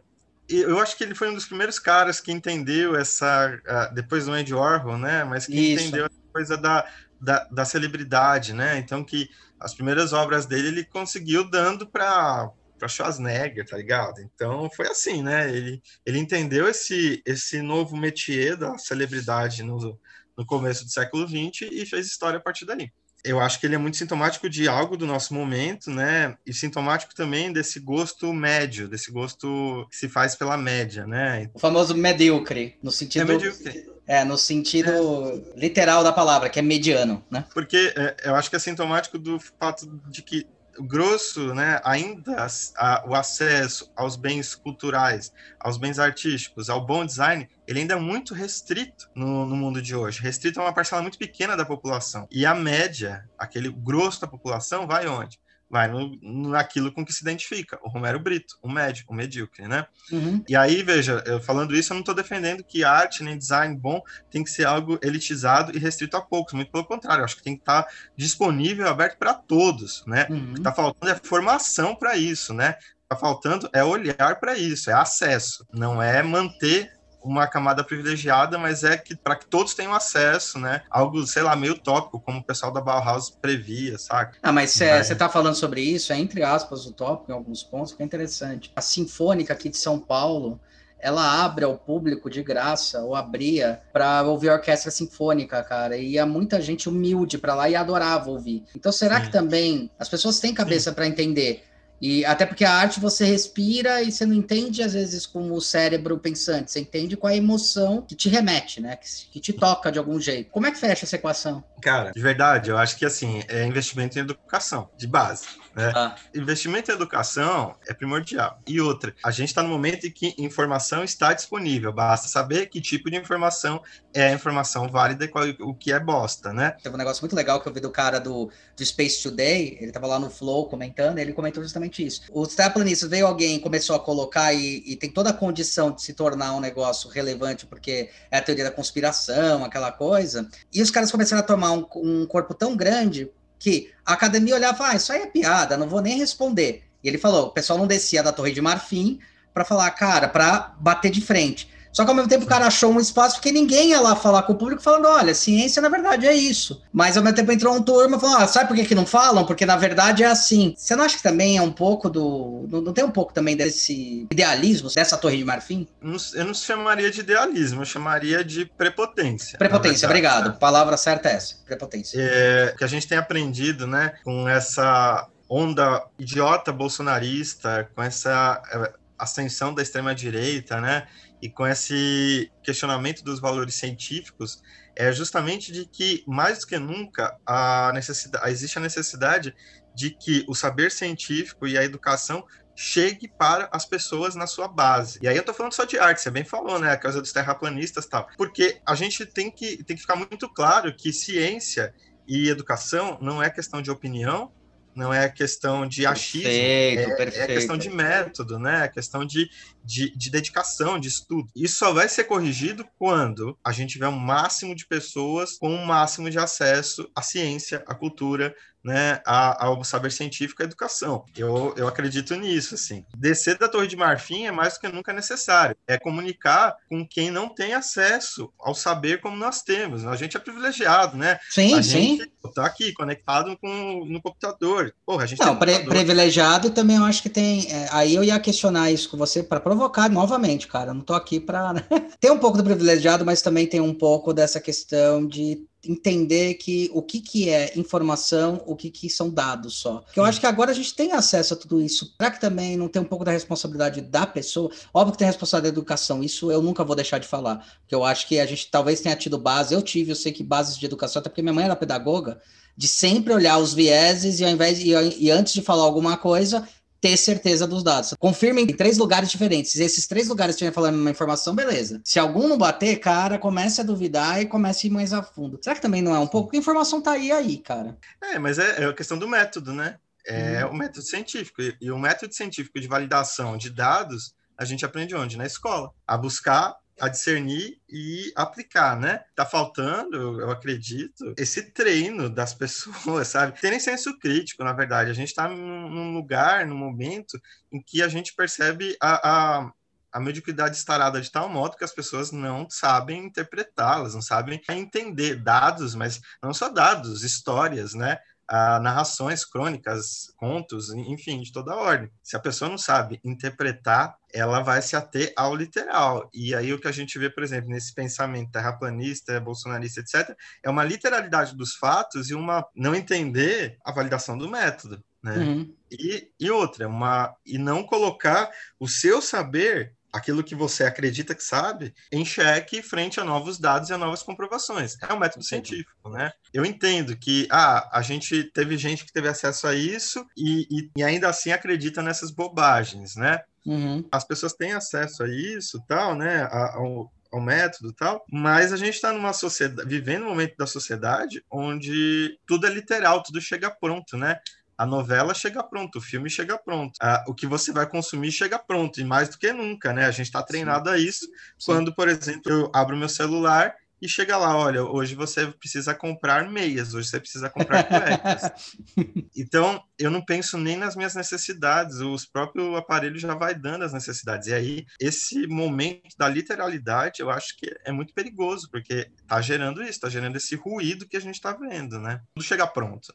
eu acho que ele foi um dos primeiros caras que entendeu essa, depois do Andy Warhol, né? Mas que isso. entendeu a coisa da, da, da celebridade, né? Então que as primeiras obras dele ele conseguiu dando para para Schwarzenegger, tá ligado? Então foi assim, né? Ele, ele entendeu esse, esse novo métier da celebridade no, no começo do século XX e fez história a partir daí. Eu acho que ele é muito sintomático de algo do nosso momento, né? E sintomático também desse gosto médio, desse gosto que se faz pela média, né? O famoso medíocre, no sentido. É medíocre. É, no sentido é. literal da palavra, que é mediano, né? Porque é, eu acho que é sintomático do fato de que grosso, né, ainda a, o acesso aos bens culturais, aos bens artísticos, ao bom design, ele ainda é muito restrito no, no, mundo de hoje. Restrito a uma parcela muito pequena da população. E a média, aquele grosso da população, vai onde? Vai no, naquilo com que se identifica. O Romero Brito, o médio, o medíocre, né? Uhum. E aí, veja, eu falando isso, eu não estou defendendo que arte nem design bom tem que ser algo elitizado e restrito a poucos. Muito pelo contrário, acho que tem que estar tá disponível, aberto para todos, né? Uhum. O que está faltando é formação para isso, né? Está faltando é olhar para isso, é acesso, não é manter uma camada privilegiada, mas é que para que todos tenham acesso, né? Algo, sei lá, meio tópico, como o pessoal da Bauhaus previa, saca? Ah, mas você é, está falando sobre isso, é entre aspas utópico em alguns pontos, que é interessante. A Sinfônica aqui de São Paulo, ela abre ao público de graça, ou abria, para ouvir a orquestra sinfônica, cara. E ia muita gente humilde para lá e adorava ouvir. Então, será Sim. que também as pessoas têm cabeça para entender? E até porque a arte você respira e você não entende, às vezes, com o cérebro pensante, você entende com a emoção que te remete, né? Que, que te toca de algum jeito. Como é que fecha essa equação? Cara, de verdade, eu acho que assim, é investimento em educação, de base. Né? Ah. Investimento em educação é primordial. E outra, a gente está no momento em que informação está disponível, basta saber que tipo de informação é a informação válida e qual, o que é bosta, né? Teve um negócio muito legal que eu vi do cara do, do Space Today, ele estava lá no Flow comentando, ele comentou justamente isso. Os terraplanistas veio alguém, começou a colocar e, e, tem toda a condição de se tornar um negócio relevante, porque é a teoria da conspiração, aquela coisa, e os caras começaram a tomar um, um corpo tão grande que a academia olhava, ah, isso aí é piada, não vou nem responder. E ele falou, o pessoal não descia da Torre de Marfim para falar, cara, para bater de frente. Só que ao mesmo tempo o cara achou um espaço porque ninguém ia lá falar com o público falando, olha, ciência na verdade é isso. Mas ao mesmo tempo entrou um turma e falou, ah, sabe por que, que não falam? Porque na verdade é assim. Você não acha que também é um pouco do. Não, não tem um pouco também desse idealismo, dessa torre de marfim? Eu não chamaria de idealismo, eu chamaria de prepotência. Prepotência, obrigado. Palavra certa é essa, prepotência. É, que a gente tem aprendido, né, com essa onda idiota bolsonarista, com essa é, ascensão da extrema direita, né? E com esse questionamento dos valores científicos é justamente de que mais do que nunca a necessidade existe a necessidade de que o saber científico e a educação chegue para as pessoas na sua base. E aí eu tô falando só de arte, você bem falou, né, a causa dos terraplanistas tal. Porque a gente tem que, tem que ficar muito claro que ciência e educação não é questão de opinião, não é questão de achismo, perfeito, é, perfeito. é questão de método, né? É questão de, de, de, dedicação, de estudo. Isso só vai ser corrigido quando a gente tiver um máximo de pessoas com um máximo de acesso à ciência, à cultura, né, ao saber científico e à educação. Eu, eu acredito nisso, assim. Descer da Torre de Marfim é mais do que nunca necessário. É comunicar com quem não tem acesso ao saber como nós temos. A gente é privilegiado, né? Sim, a sim. Tá aqui, conectado com, no computador. Porra, a gente não, pre privilegiado também eu acho que tem... É, aí eu ia questionar isso com você para provocar novamente, cara. Eu não tô aqui para... Tem um pouco do privilegiado, mas também tem um pouco dessa questão de entender que o que, que é informação, o que, que são dados só. Eu acho que agora a gente tem acesso a tudo isso. Será que também não tem um pouco da responsabilidade da pessoa? Óbvio que tem a responsabilidade da educação, isso eu nunca vou deixar de falar. Porque eu acho que a gente talvez tenha tido base, eu tive, eu sei que bases de educação, até porque minha mãe era pedagoga, de sempre olhar os vieses e ao invés e, e antes de falar alguma coisa, ter certeza dos dados. Confirmem em três lugares diferentes. Se esses três lugares estiverem falando uma informação, beleza. Se algum não bater, cara, comece a duvidar e comece a ir mais a fundo. Será que também não é um pouco? A informação tá aí, aí, cara. É, mas é, é a questão do método, né? É hum. o método científico. E o método científico de validação de dados, a gente aprende onde? Na escola. A buscar a discernir e aplicar, né? Tá faltando, eu acredito, esse treino das pessoas, sabe? Terem senso crítico, na verdade. A gente está num lugar, num momento em que a gente percebe a, a a mediocridade estarada de tal modo que as pessoas não sabem interpretá-las, não sabem entender dados, mas não só dados, histórias, né? A narrações, crônicas, contos, enfim, de toda ordem. Se a pessoa não sabe interpretar, ela vai se ater ao literal. E aí o que a gente vê, por exemplo, nesse pensamento terraplanista, bolsonarista, etc., é uma literalidade dos fatos e uma não entender a validação do método. Né? Uhum. E, e outra, uma, e não colocar o seu saber aquilo que você acredita que sabe em xeque frente a novos dados e a novas comprovações. É um método científico, né? Eu entendo que ah, a gente teve gente que teve acesso a isso e, e, e ainda assim acredita nessas bobagens, né? Uhum. As pessoas têm acesso a isso, tal, né? Ao, ao método tal, mas a gente está numa sociedade, vivendo um momento da sociedade onde tudo é literal, tudo chega pronto, né? A novela chega pronto, o filme chega pronto, ah, o que você vai consumir chega pronto, e mais do que nunca, né? A gente está treinado Sim. a isso. Sim. Quando, por exemplo, eu abro meu celular e chega lá, olha, hoje você precisa comprar meias, hoje você precisa comprar cuecas. então, eu não penso nem nas minhas necessidades, os próprios aparelhos já vai dando as necessidades. E aí, esse momento da literalidade, eu acho que é muito perigoso, porque está gerando isso, está gerando esse ruído que a gente está vendo, né? Tudo chega pronto.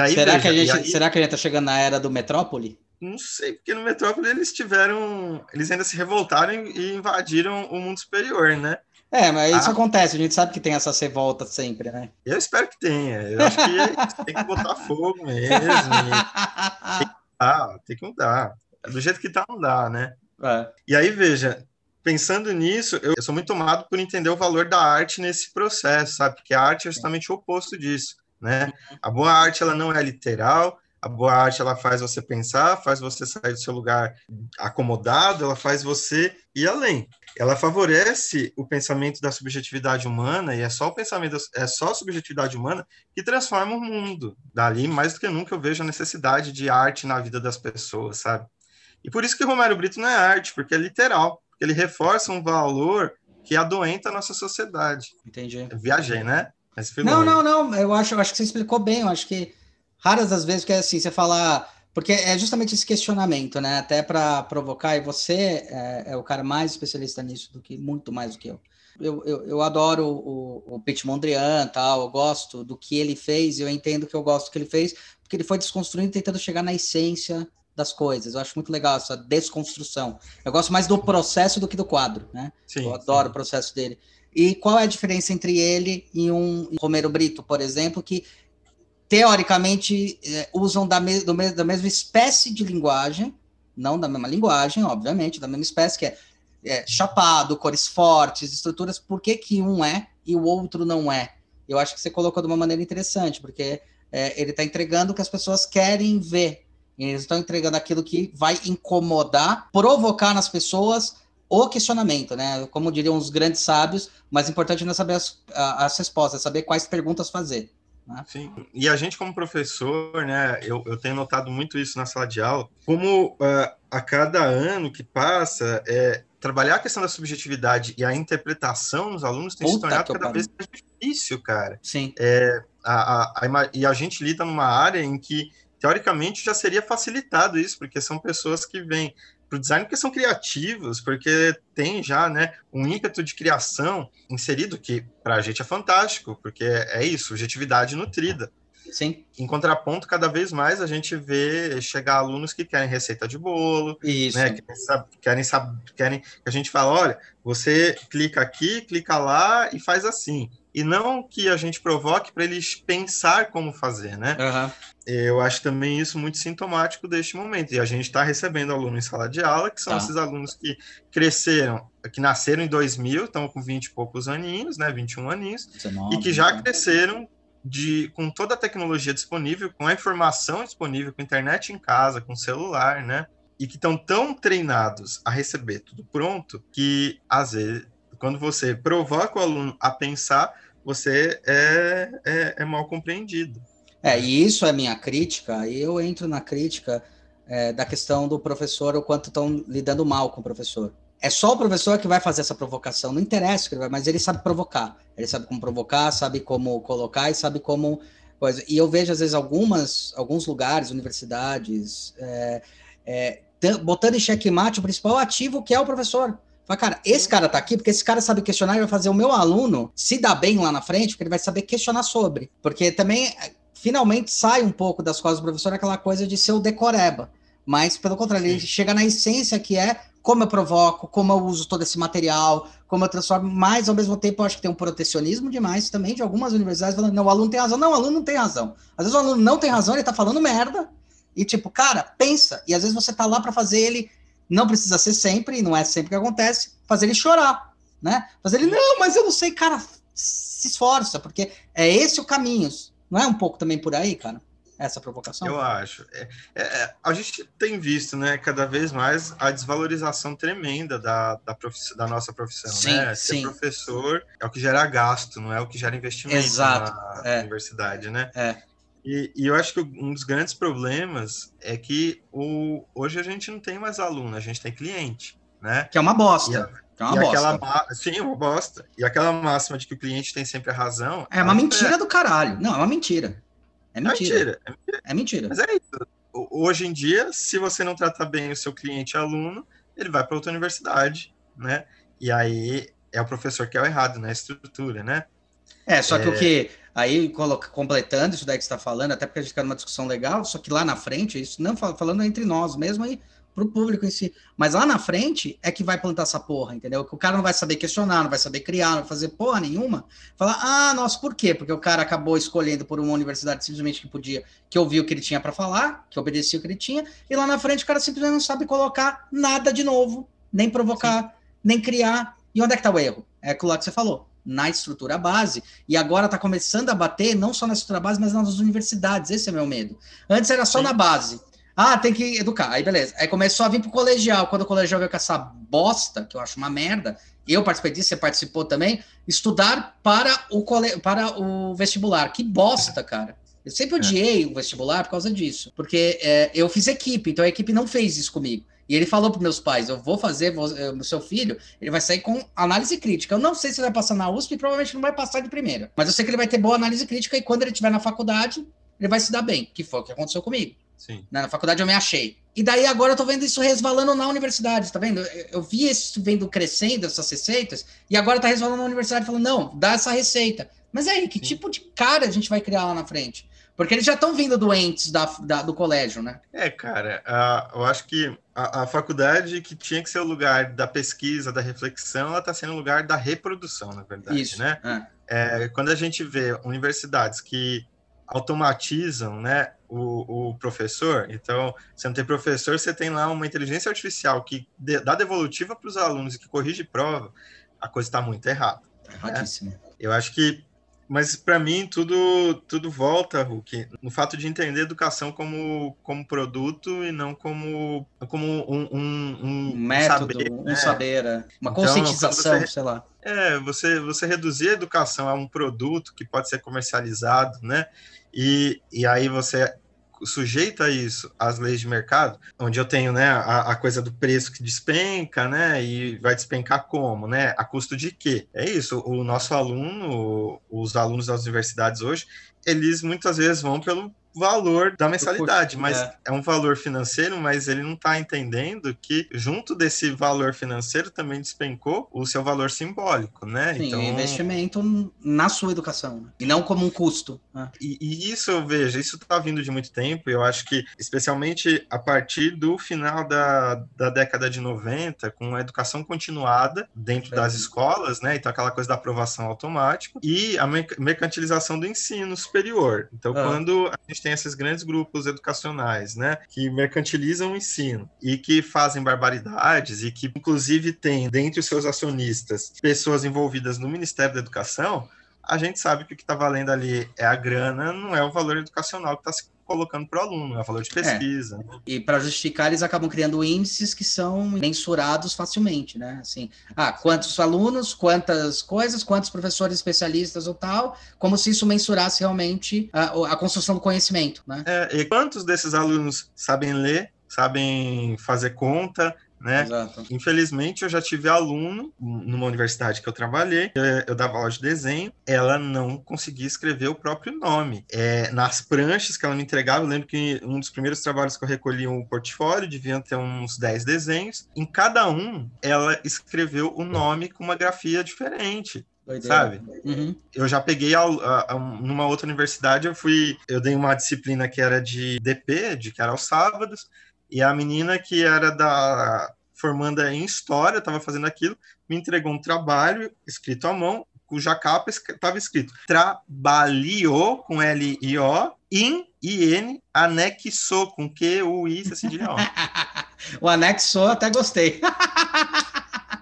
Aí, será, veja, que a gente, aí... será que a gente está chegando na era do Metrópole? Não sei, porque no Metrópole eles tiveram. Eles ainda se revoltaram e invadiram o mundo superior, né? É, mas isso ah. acontece, a gente sabe que tem essa revolta sempre, né? Eu espero que tenha. Eu acho que tem que botar fogo mesmo. tem que mudar, tem que mudar. Do jeito que tá, não dá, né? É. E aí, veja, pensando nisso, eu sou muito tomado por entender o valor da arte nesse processo, sabe? Porque a arte é justamente o oposto disso né? A boa arte ela não é literal, a boa arte ela faz você pensar, faz você sair do seu lugar acomodado, ela faz você ir além. Ela favorece o pensamento da subjetividade humana e é só o pensamento, é só a subjetividade humana que transforma o mundo. Dali, mais do que nunca, eu vejo a necessidade de arte na vida das pessoas, sabe? E por isso que Romero Brito não é arte, porque é literal, porque ele reforça um valor que adoenta a nossa sociedade. Entendi. viajei, né? Não, não, não. Eu acho, eu acho que você explicou bem. Eu acho que raras as vezes que é assim, você falar. Porque é justamente esse questionamento, né? Até para provocar, e você é, é, o cara mais especialista nisso do que muito mais do que eu. Eu, eu, eu adoro o, o Pete Mondrian, tal, eu gosto do que ele fez, eu entendo que eu gosto do que ele fez, porque ele foi desconstruindo, tentando chegar na essência das coisas. Eu acho muito legal essa desconstrução. Eu gosto mais do processo do que do quadro, né? Sim, eu adoro sim. o processo dele. E qual é a diferença entre ele e um Romero Brito, por exemplo, que teoricamente é, usam da, me do me da mesma espécie de linguagem, não da mesma linguagem, obviamente, da mesma espécie, que é, é chapado, cores fortes, estruturas, por que, que um é e o outro não é? Eu acho que você colocou de uma maneira interessante, porque é, ele está entregando o que as pessoas querem ver. Eles estão entregando aquilo que vai incomodar, provocar nas pessoas o questionamento, né? Como diriam os grandes sábios, mais importante não é saber as, as respostas, é saber quais perguntas fazer. Né? Sim, e a gente como professor, né, eu, eu tenho notado muito isso na sala de aula, como uh, a cada ano que passa, é, trabalhar a questão da subjetividade e a interpretação nos alunos tem Puta se tornado cada vez mais difícil, cara. Sim. É, a, a, a, e a gente lida numa área em que, teoricamente, já seria facilitado isso, porque são pessoas que vêm para o design porque são criativos, porque tem já né, um ímpeto de criação inserido que para a gente é fantástico, porque é isso, subjetividade nutrida. Sim. Em contraponto, cada vez mais a gente vê chegar alunos que querem receita de bolo, Isso. Né, querem, saber, querem que a gente fala, olha, você clica aqui, clica lá e faz assim. E não que a gente provoque para eles pensar como fazer, né? Uhum. Eu acho também isso muito sintomático deste momento. E a gente está recebendo alunos em sala de aula, que são tá. esses alunos que cresceram, que nasceram em 2000, estão com 20 e poucos aninhos, né? 21 aninhos, 19, e que já então. cresceram de, com toda a tecnologia disponível, com a informação disponível, com internet em casa, com celular, né? E que estão tão treinados a receber tudo pronto que, às vezes, quando você provoca o aluno a pensar, você é, é, é mal compreendido. É, e isso é minha crítica, e eu entro na crítica é, da questão do professor, o quanto estão lidando mal com o professor. É só o professor que vai fazer essa provocação, não interessa, ele vai, mas ele sabe provocar. Ele sabe como provocar, sabe como colocar e sabe como. Coisa. E eu vejo, às vezes, algumas, alguns lugares, universidades, é, é, botando em xeque-mate o principal ativo, que é o professor. Fala, cara, esse cara tá aqui porque esse cara sabe questionar e vai fazer o meu aluno se dar bem lá na frente, porque ele vai saber questionar sobre. Porque também finalmente sai um pouco das costas do professor aquela coisa de ser o decoreba. Mas, pelo contrário, Sim. ele chega na essência que é como eu provoco, como eu uso todo esse material, como eu transformo, mas ao mesmo tempo eu acho que tem um protecionismo demais também de algumas universidades falando, não, o aluno tem razão. Não, o aluno não tem razão. Às vezes o aluno não tem razão, ele tá falando merda, e tipo, cara, pensa. E às vezes você tá lá para fazer ele, não precisa ser sempre, e não é sempre que acontece, fazer ele chorar, né? Fazer ele, não, mas eu não sei, cara, se esforça, porque é esse o caminho. Não é um pouco também por aí, cara? Essa provocação? Eu acho. É, é, é, a gente tem visto, né, cada vez mais a desvalorização tremenda da, da, da nossa profissão, sim, né? Ser sim. professor é o que gera gasto, não é o que gera investimento Exato, na é. universidade, né? É. E, e, eu acho que um dos grandes problemas é que o, hoje a gente não tem mais aluno, a gente tem cliente, né? Que é uma bosta. É uma bosta. Aquela, sim, uma bosta. E aquela máxima de que o cliente tem sempre a razão. É uma mentira é. do caralho. Não, é uma mentira. É mentira. É mentira. É mentira. É mentira. Mas é isso. Hoje em dia, se você não trata bem o seu cliente aluno, ele vai para outra universidade, né? E aí é o professor que é o errado na né? estrutura, né? É, só que é... o que aí coloca, completando isso daí que você está falando, até porque a gente está numa discussão legal, só que lá na frente, isso não falando entre nós mesmo aí, para o público em si. Mas lá na frente é que vai plantar essa porra, entendeu? Que o cara não vai saber questionar, não vai saber criar, não vai fazer porra nenhuma. Falar, ah, nossa, por quê? Porque o cara acabou escolhendo por uma universidade simplesmente que podia, que ouviu o que ele tinha para falar, que obedecia o que ele tinha, e lá na frente o cara simplesmente não sabe colocar nada de novo, nem provocar, Sim. nem criar. E onde é que tá o erro? É aquilo lá que você falou na estrutura base, e agora está começando a bater não só na estrutura base, mas nas universidades. Esse é meu medo. Antes era só Sim. na base. Ah, tem que educar. Aí beleza. Aí começou a vir pro colegial. Quando o colegial veio com essa bosta, que eu acho uma merda, eu participei disso, você participou também, estudar para o, cole... para o vestibular. Que bosta, cara. Eu sempre é. odiei o vestibular por causa disso. Porque é, eu fiz equipe, então a equipe não fez isso comigo. E ele falou para meus pais: eu vou fazer, o eh, seu filho, ele vai sair com análise crítica. Eu não sei se vai passar na USP, provavelmente não vai passar de primeira. Mas eu sei que ele vai ter boa análise crítica e quando ele estiver na faculdade, ele vai se dar bem, que foi o que aconteceu comigo. Sim. Na faculdade eu me achei. E daí agora eu tô vendo isso resvalando na universidade, tá vendo? Eu vi isso vendo crescendo, essas receitas, e agora tá resvalando na universidade falando, não, dá essa receita. Mas aí, que Sim. tipo de cara a gente vai criar lá na frente? Porque eles já estão vindo doentes da, da, do colégio, né? É, cara, uh, eu acho que a, a, faculdade que tinha que ser o lugar da pesquisa, da reflexão, ela está sendo o lugar da reprodução, na verdade, Isso, né? É. É, quando a gente vê universidades que automatizam, né, o, o, professor. Então, você não tem professor, você tem lá uma inteligência artificial que de, dá devolutiva para os alunos e que corrige prova, a coisa está muito errada. Tá. Né? Eu acho que, mas para mim tudo tudo volta, Hulk, no fato de entender educação como, como produto e não como como um, um, um, um método, saber, um né? saber, é. uma então, conscientização, você, sei lá. É, você você reduzir a educação a um produto que pode ser comercializado, né? E, e aí você sujeita isso às leis de mercado, onde eu tenho né, a, a, coisa do preço que despenca, né? E vai despencar como, né? A custo de quê? É isso, o nosso aluno, os alunos das universidades hoje, eles muitas vezes vão pelo, valor da mensalidade, mas é. é. um valor financeiro, mas ele não está entendendo que junto desse valor financeiro também despencou o seu valor simbólico, né? Sim, então, investimento na sua educação, né? e não como um custo. Né? E, e, isso eu vejo, isso está vindo de muito tempo, eu acho que especialmente a partir do final da, da década de 90, com a educação continuada dentro é. das escolas, né? Então aquela coisa da aprovação automática e a mercantilização do ensino superior. Então, ah. quando a gente tem esses grandes grupos educacionais, né, que mercantilizam o ensino e que fazem barbaridades e que, inclusive, tem dentre os seus acionistas pessoas envolvidas no Ministério da Educação, a gente sabe que o que está valendo ali é a grana, não é o valor educacional que está se colocando para o aluno, é o valor de é. pesquisa. É. E para justificar, eles acabam criando índices que são mensurados facilmente, né? Assim, ah, quantos alunos, quantas coisas, quantos professores especialistas ou tal, como se isso mensurasse realmente a, a construção do conhecimento, né? É, e quantos desses alunos sabem ler, sabem fazer conta, né? Exato. Infelizmente, eu já tive aluno numa universidade que eu trabalhei, eu dava aula de desenho, ela não conseguia escrever o próprio nome. É, nas pranchas que ela me entregava, eu lembro que um dos primeiros trabalhos que eu recolhi um portfólio, deviam ter uns 10 desenhos, em cada um ela escreveu o nome com uma grafia diferente. Doideira. sabe? Uhum. Eu já peguei a, a, a, numa outra universidade, eu fui, eu dei uma disciplina que era de DP, de que era aos sábados, e a menina que era da formanda em história, estava fazendo aquilo, me entregou um trabalho escrito à mão, cuja capa estava escrito trabalhou com L-I-O, in I-N, anexou com Q-U-I, C, C, O. o anexou até gostei.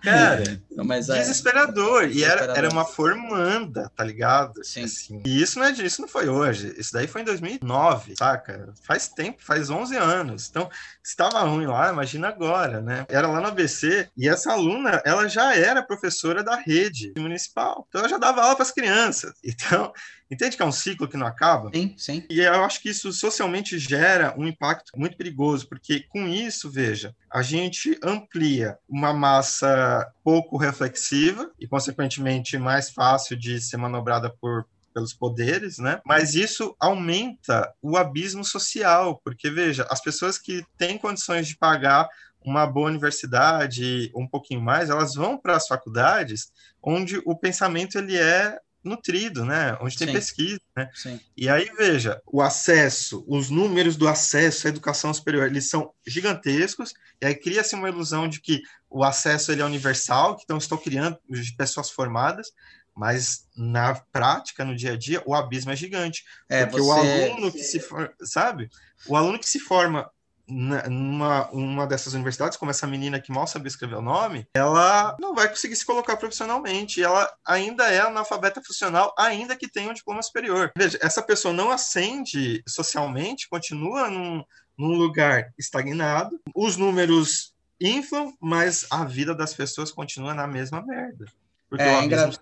Cara, mas é, desesperador. E era, era uma formanda, tá ligado? Sim. Assim. E isso não, é, isso não foi hoje. Isso daí foi em 2009, saca? Faz tempo, faz 11 anos. Então, se estava ruim lá, imagina agora, né? Era lá no ABC e essa aluna, ela já era professora da rede municipal. Então, ela já dava aula para as crianças. Então, Entende que é um ciclo que não acaba? Sim, sim. E eu acho que isso socialmente gera um impacto muito perigoso, porque com isso, veja, a gente amplia uma massa pouco reflexiva e, consequentemente, mais fácil de ser manobrada por pelos poderes, né? Mas isso aumenta o abismo social, porque veja, as pessoas que têm condições de pagar uma boa universidade, um pouquinho mais, elas vão para as faculdades onde o pensamento ele é nutrido, né? Onde tem Sim. pesquisa, né? Sim. E aí, veja, o acesso, os números do acesso à educação superior, eles são gigantescos, e aí cria-se uma ilusão de que o acesso ele é universal, que então estou criando pessoas formadas, mas na prática, no dia a dia, o abismo é gigante. É, porque você... o aluno que se for, sabe? O aluno que se forma numa uma dessas universidades, como essa menina que mal sabia escrever o nome, ela não vai conseguir se colocar profissionalmente. Ela ainda é analfabeta funcional, ainda que tenha um diploma superior. Veja, essa pessoa não ascende socialmente, continua num, num lugar estagnado. Os números inflam, mas a vida das pessoas continua na mesma merda. Porque é, o abismo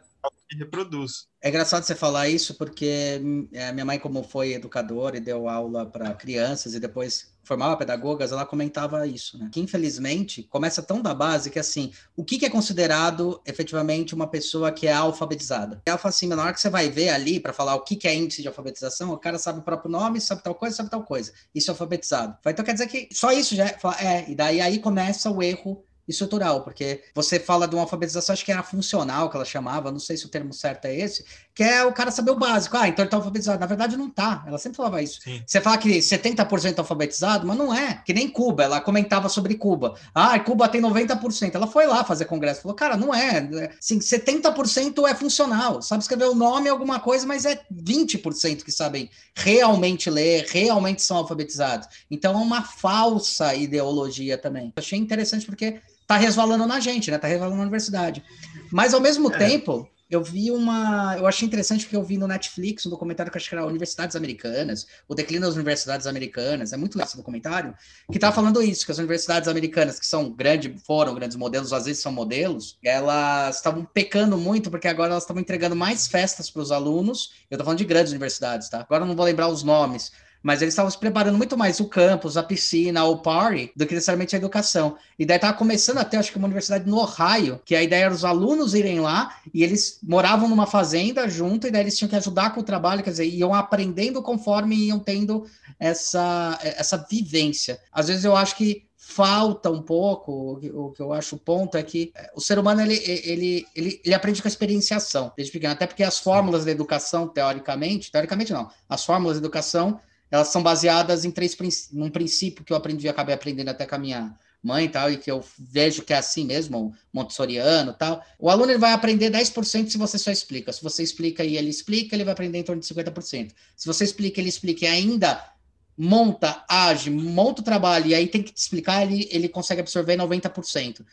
reproduz. É engraçado você falar isso, porque é, minha mãe, como foi educadora e deu aula para crianças e depois formava pedagogas, ela comentava isso, né? Que infelizmente começa tão da base que assim, o que, que é considerado efetivamente uma pessoa que é alfabetizada? Ela fala assim, na hora que você vai ver ali para falar o que, que é índice de alfabetização, o cara sabe o próprio nome, sabe tal coisa, sabe tal coisa. Isso é alfabetizado. Então quer dizer que só isso já é, é e daí aí começa o erro estrutural, porque você fala de uma alfabetização, acho que era funcional, que ela chamava, não sei se o termo certo é esse, que é o cara saber o básico. Ah, então ele está alfabetizado. Na verdade, não está. Ela sempre falava isso. Sim. Você fala que 70% alfabetizado, mas não é. Que nem Cuba. Ela comentava sobre Cuba. Ah, Cuba tem 90%. Ela foi lá fazer congresso. Falou, cara, não é. Assim, 70% é funcional. Sabe escrever o nome, alguma coisa, mas é 20% que sabem realmente ler, realmente são alfabetizados. Então é uma falsa ideologia também. Achei interessante porque tá resvalando na gente, né? Tá resvalando na universidade. Mas ao mesmo é. tempo eu vi uma. Eu achei interessante porque eu vi no Netflix um documentário que acho que era Universidades Americanas, o declínio das universidades americanas. É muito legal esse documentário, que tá falando isso, que as universidades americanas, que são grandes, foram grandes modelos, às vezes são modelos, elas estavam pecando muito, porque agora elas estavam entregando mais festas para os alunos. Eu tô falando de grandes universidades, tá? Agora eu não vou lembrar os nomes mas eles estavam se preparando muito mais o campus, a piscina, o party, do que necessariamente a educação. E daí estava começando até, acho que uma universidade no Ohio, que a ideia era os alunos irem lá e eles moravam numa fazenda junto, e daí eles tinham que ajudar com o trabalho, quer dizer, iam aprendendo conforme iam tendo essa, essa vivência. Às vezes eu acho que falta um pouco, o que eu acho o ponto é que é, o ser humano ele, ele, ele, ele aprende com a experienciação desde pequeno, até porque as fórmulas da educação, teoricamente, teoricamente não, as fórmulas da educação, elas são baseadas em três num princípio que eu aprendi, acabei aprendendo até com a minha mãe e tal, e que eu vejo que é assim mesmo, montessoriano tal. O aluno ele vai aprender 10% se você só explica. Se você explica e ele explica, ele vai aprender em torno de 50%. Se você explica, ele explica e ainda monta, age, monta o trabalho e aí tem que te explicar, ele, ele consegue absorver 90%.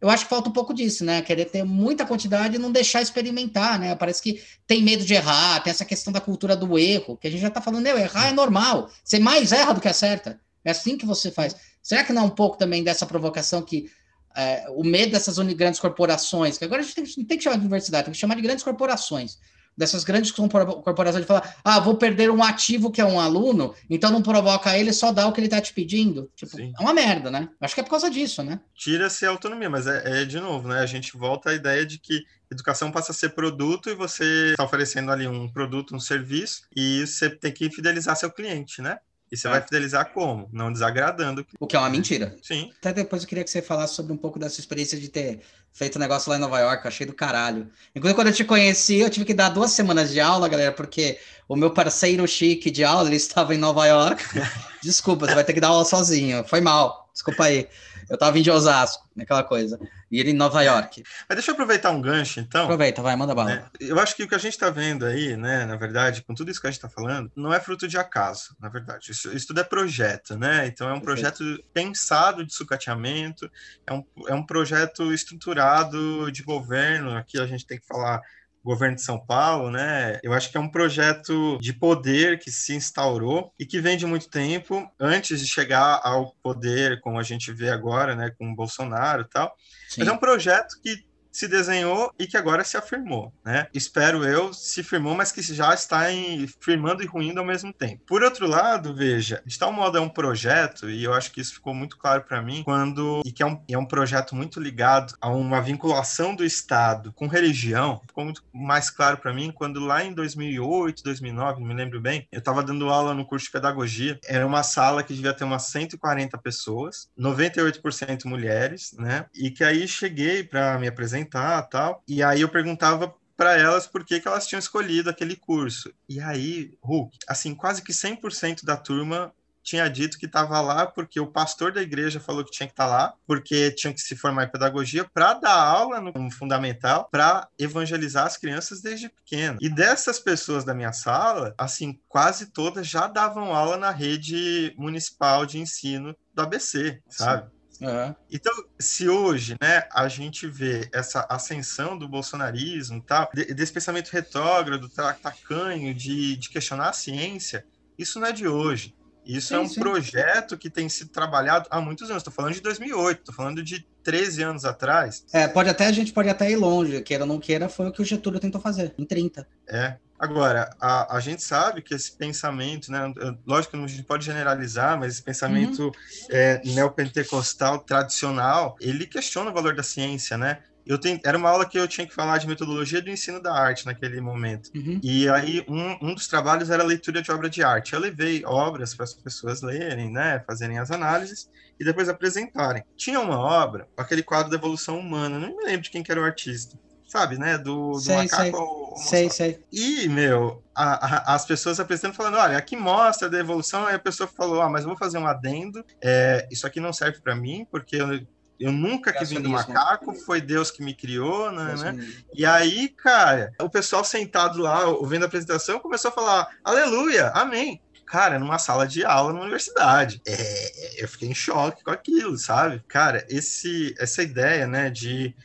Eu acho que falta um pouco disso, né? Querer ter muita quantidade e não deixar experimentar, né? Parece que tem medo de errar, tem essa questão da cultura do erro, que a gente já tá falando, errar é normal. Você mais erra do que acerta. É assim que você faz. Será que não é um pouco também dessa provocação que é, o medo dessas grandes corporações, que agora a gente tem, não tem que chamar de universidade, tem que chamar de grandes corporações dessas grandes corporações de falar, ah, vou perder um ativo que é um aluno, então não provoca ele, só dá o que ele está te pedindo. Tipo, Sim. é uma merda, né? Acho que é por causa disso, né? Tira-se a autonomia, mas é, é, de novo, né? A gente volta à ideia de que educação passa a ser produto e você está oferecendo ali um produto, um serviço, e você tem que fidelizar seu cliente, né? E você vai fidelizar como? Não desagradando. O que é uma mentira. Sim. Até depois eu queria que você falasse sobre um pouco dessa experiência de ter feito um negócio lá em Nova York, achei do caralho. Inclusive, quando eu te conheci, eu tive que dar duas semanas de aula, galera, porque o meu parceiro chique de aula, ele estava em Nova York. Desculpa, você vai ter que dar aula sozinho. Foi mal. Desculpa aí. Eu tava vindo de Osasco, aquela coisa. E ele em Nova York. Mas deixa eu aproveitar um gancho, então. Aproveita, vai, manda bala. Né? Eu acho que o que a gente está vendo aí, né, na verdade, com tudo isso que a gente está falando, não é fruto de acaso, na verdade. Isso, isso tudo é projeto, né? Então é um projeto pensado de sucateamento, é um, é um projeto estruturado de governo. Aqui a gente tem que falar governo de São Paulo, né? Eu acho que é um projeto de poder que se instaurou e que vem de muito tempo, antes de chegar ao poder, como a gente vê agora, né, com o Bolsonaro e tal. Sim. Mas é um projeto que se desenhou e que agora se afirmou, né? Espero eu, se firmou, mas que já está em, firmando e ruindo ao mesmo tempo. Por outro lado, veja, de tal modo é um projeto, e eu acho que isso ficou muito claro para mim, quando, e que é um, é um projeto muito ligado a uma vinculação do Estado com religião, ficou muito mais claro para mim quando lá em 2008, 2009, não me lembro bem, eu estava dando aula no curso de pedagogia, era uma sala que devia ter umas 140 pessoas, 98% mulheres, né? E que aí cheguei para me apresentar tal. E aí eu perguntava para elas por que, que elas tinham escolhido aquele curso. E aí, Hulk, assim, quase que 100% da turma tinha dito que estava lá porque o pastor da igreja falou que tinha que estar tá lá, porque tinha que se formar em pedagogia para dar aula no fundamental, para evangelizar as crianças desde pequeno. E dessas pessoas da minha sala, assim, quase todas já davam aula na rede municipal de ensino do ABC, sabe? Sim. Uhum. Então, se hoje né, a gente vê essa ascensão do bolsonarismo, tal, desse pensamento retrógrado, tacanho, de, de questionar a ciência, isso não é de hoje. Isso sim, é um sim. projeto que tem sido trabalhado há muitos anos. Estou falando de 2008, estou falando de 13 anos atrás. É, pode até, a gente pode até ir longe, queira ou não queira, foi o que o Getúlio tentou fazer, em 30. É. Agora, a, a gente sabe que esse pensamento, né, lógico que não a gente pode generalizar, mas esse pensamento uhum. é, neopentecostal tradicional, ele questiona o valor da ciência, né? eu tenho, era uma aula que eu tinha que falar de metodologia do ensino da arte naquele momento. Uhum. E aí um, um dos trabalhos era a leitura de obra de arte. Eu levei obras para as pessoas lerem, né, fazerem as análises e depois apresentarem. Tinha uma obra, aquele quadro da evolução humana, não me lembro de quem que era o artista. Sabe, né? Do, do sei, macaco sei. ao sei, sei. E, meu, a, a, as pessoas apresentando falando, olha, aqui mostra da evolução, aí a pessoa falou, ah, mas eu vou fazer um adendo, é, isso aqui não serve para mim, porque eu eu nunca quis vir do macaco, foi Deus que me criou, né, né? E aí, cara, o pessoal sentado lá, ouvindo a apresentação, começou a falar, aleluia, amém. Cara, numa sala de aula na universidade. É, eu fiquei em choque com aquilo, sabe? Cara, esse, essa ideia, né, de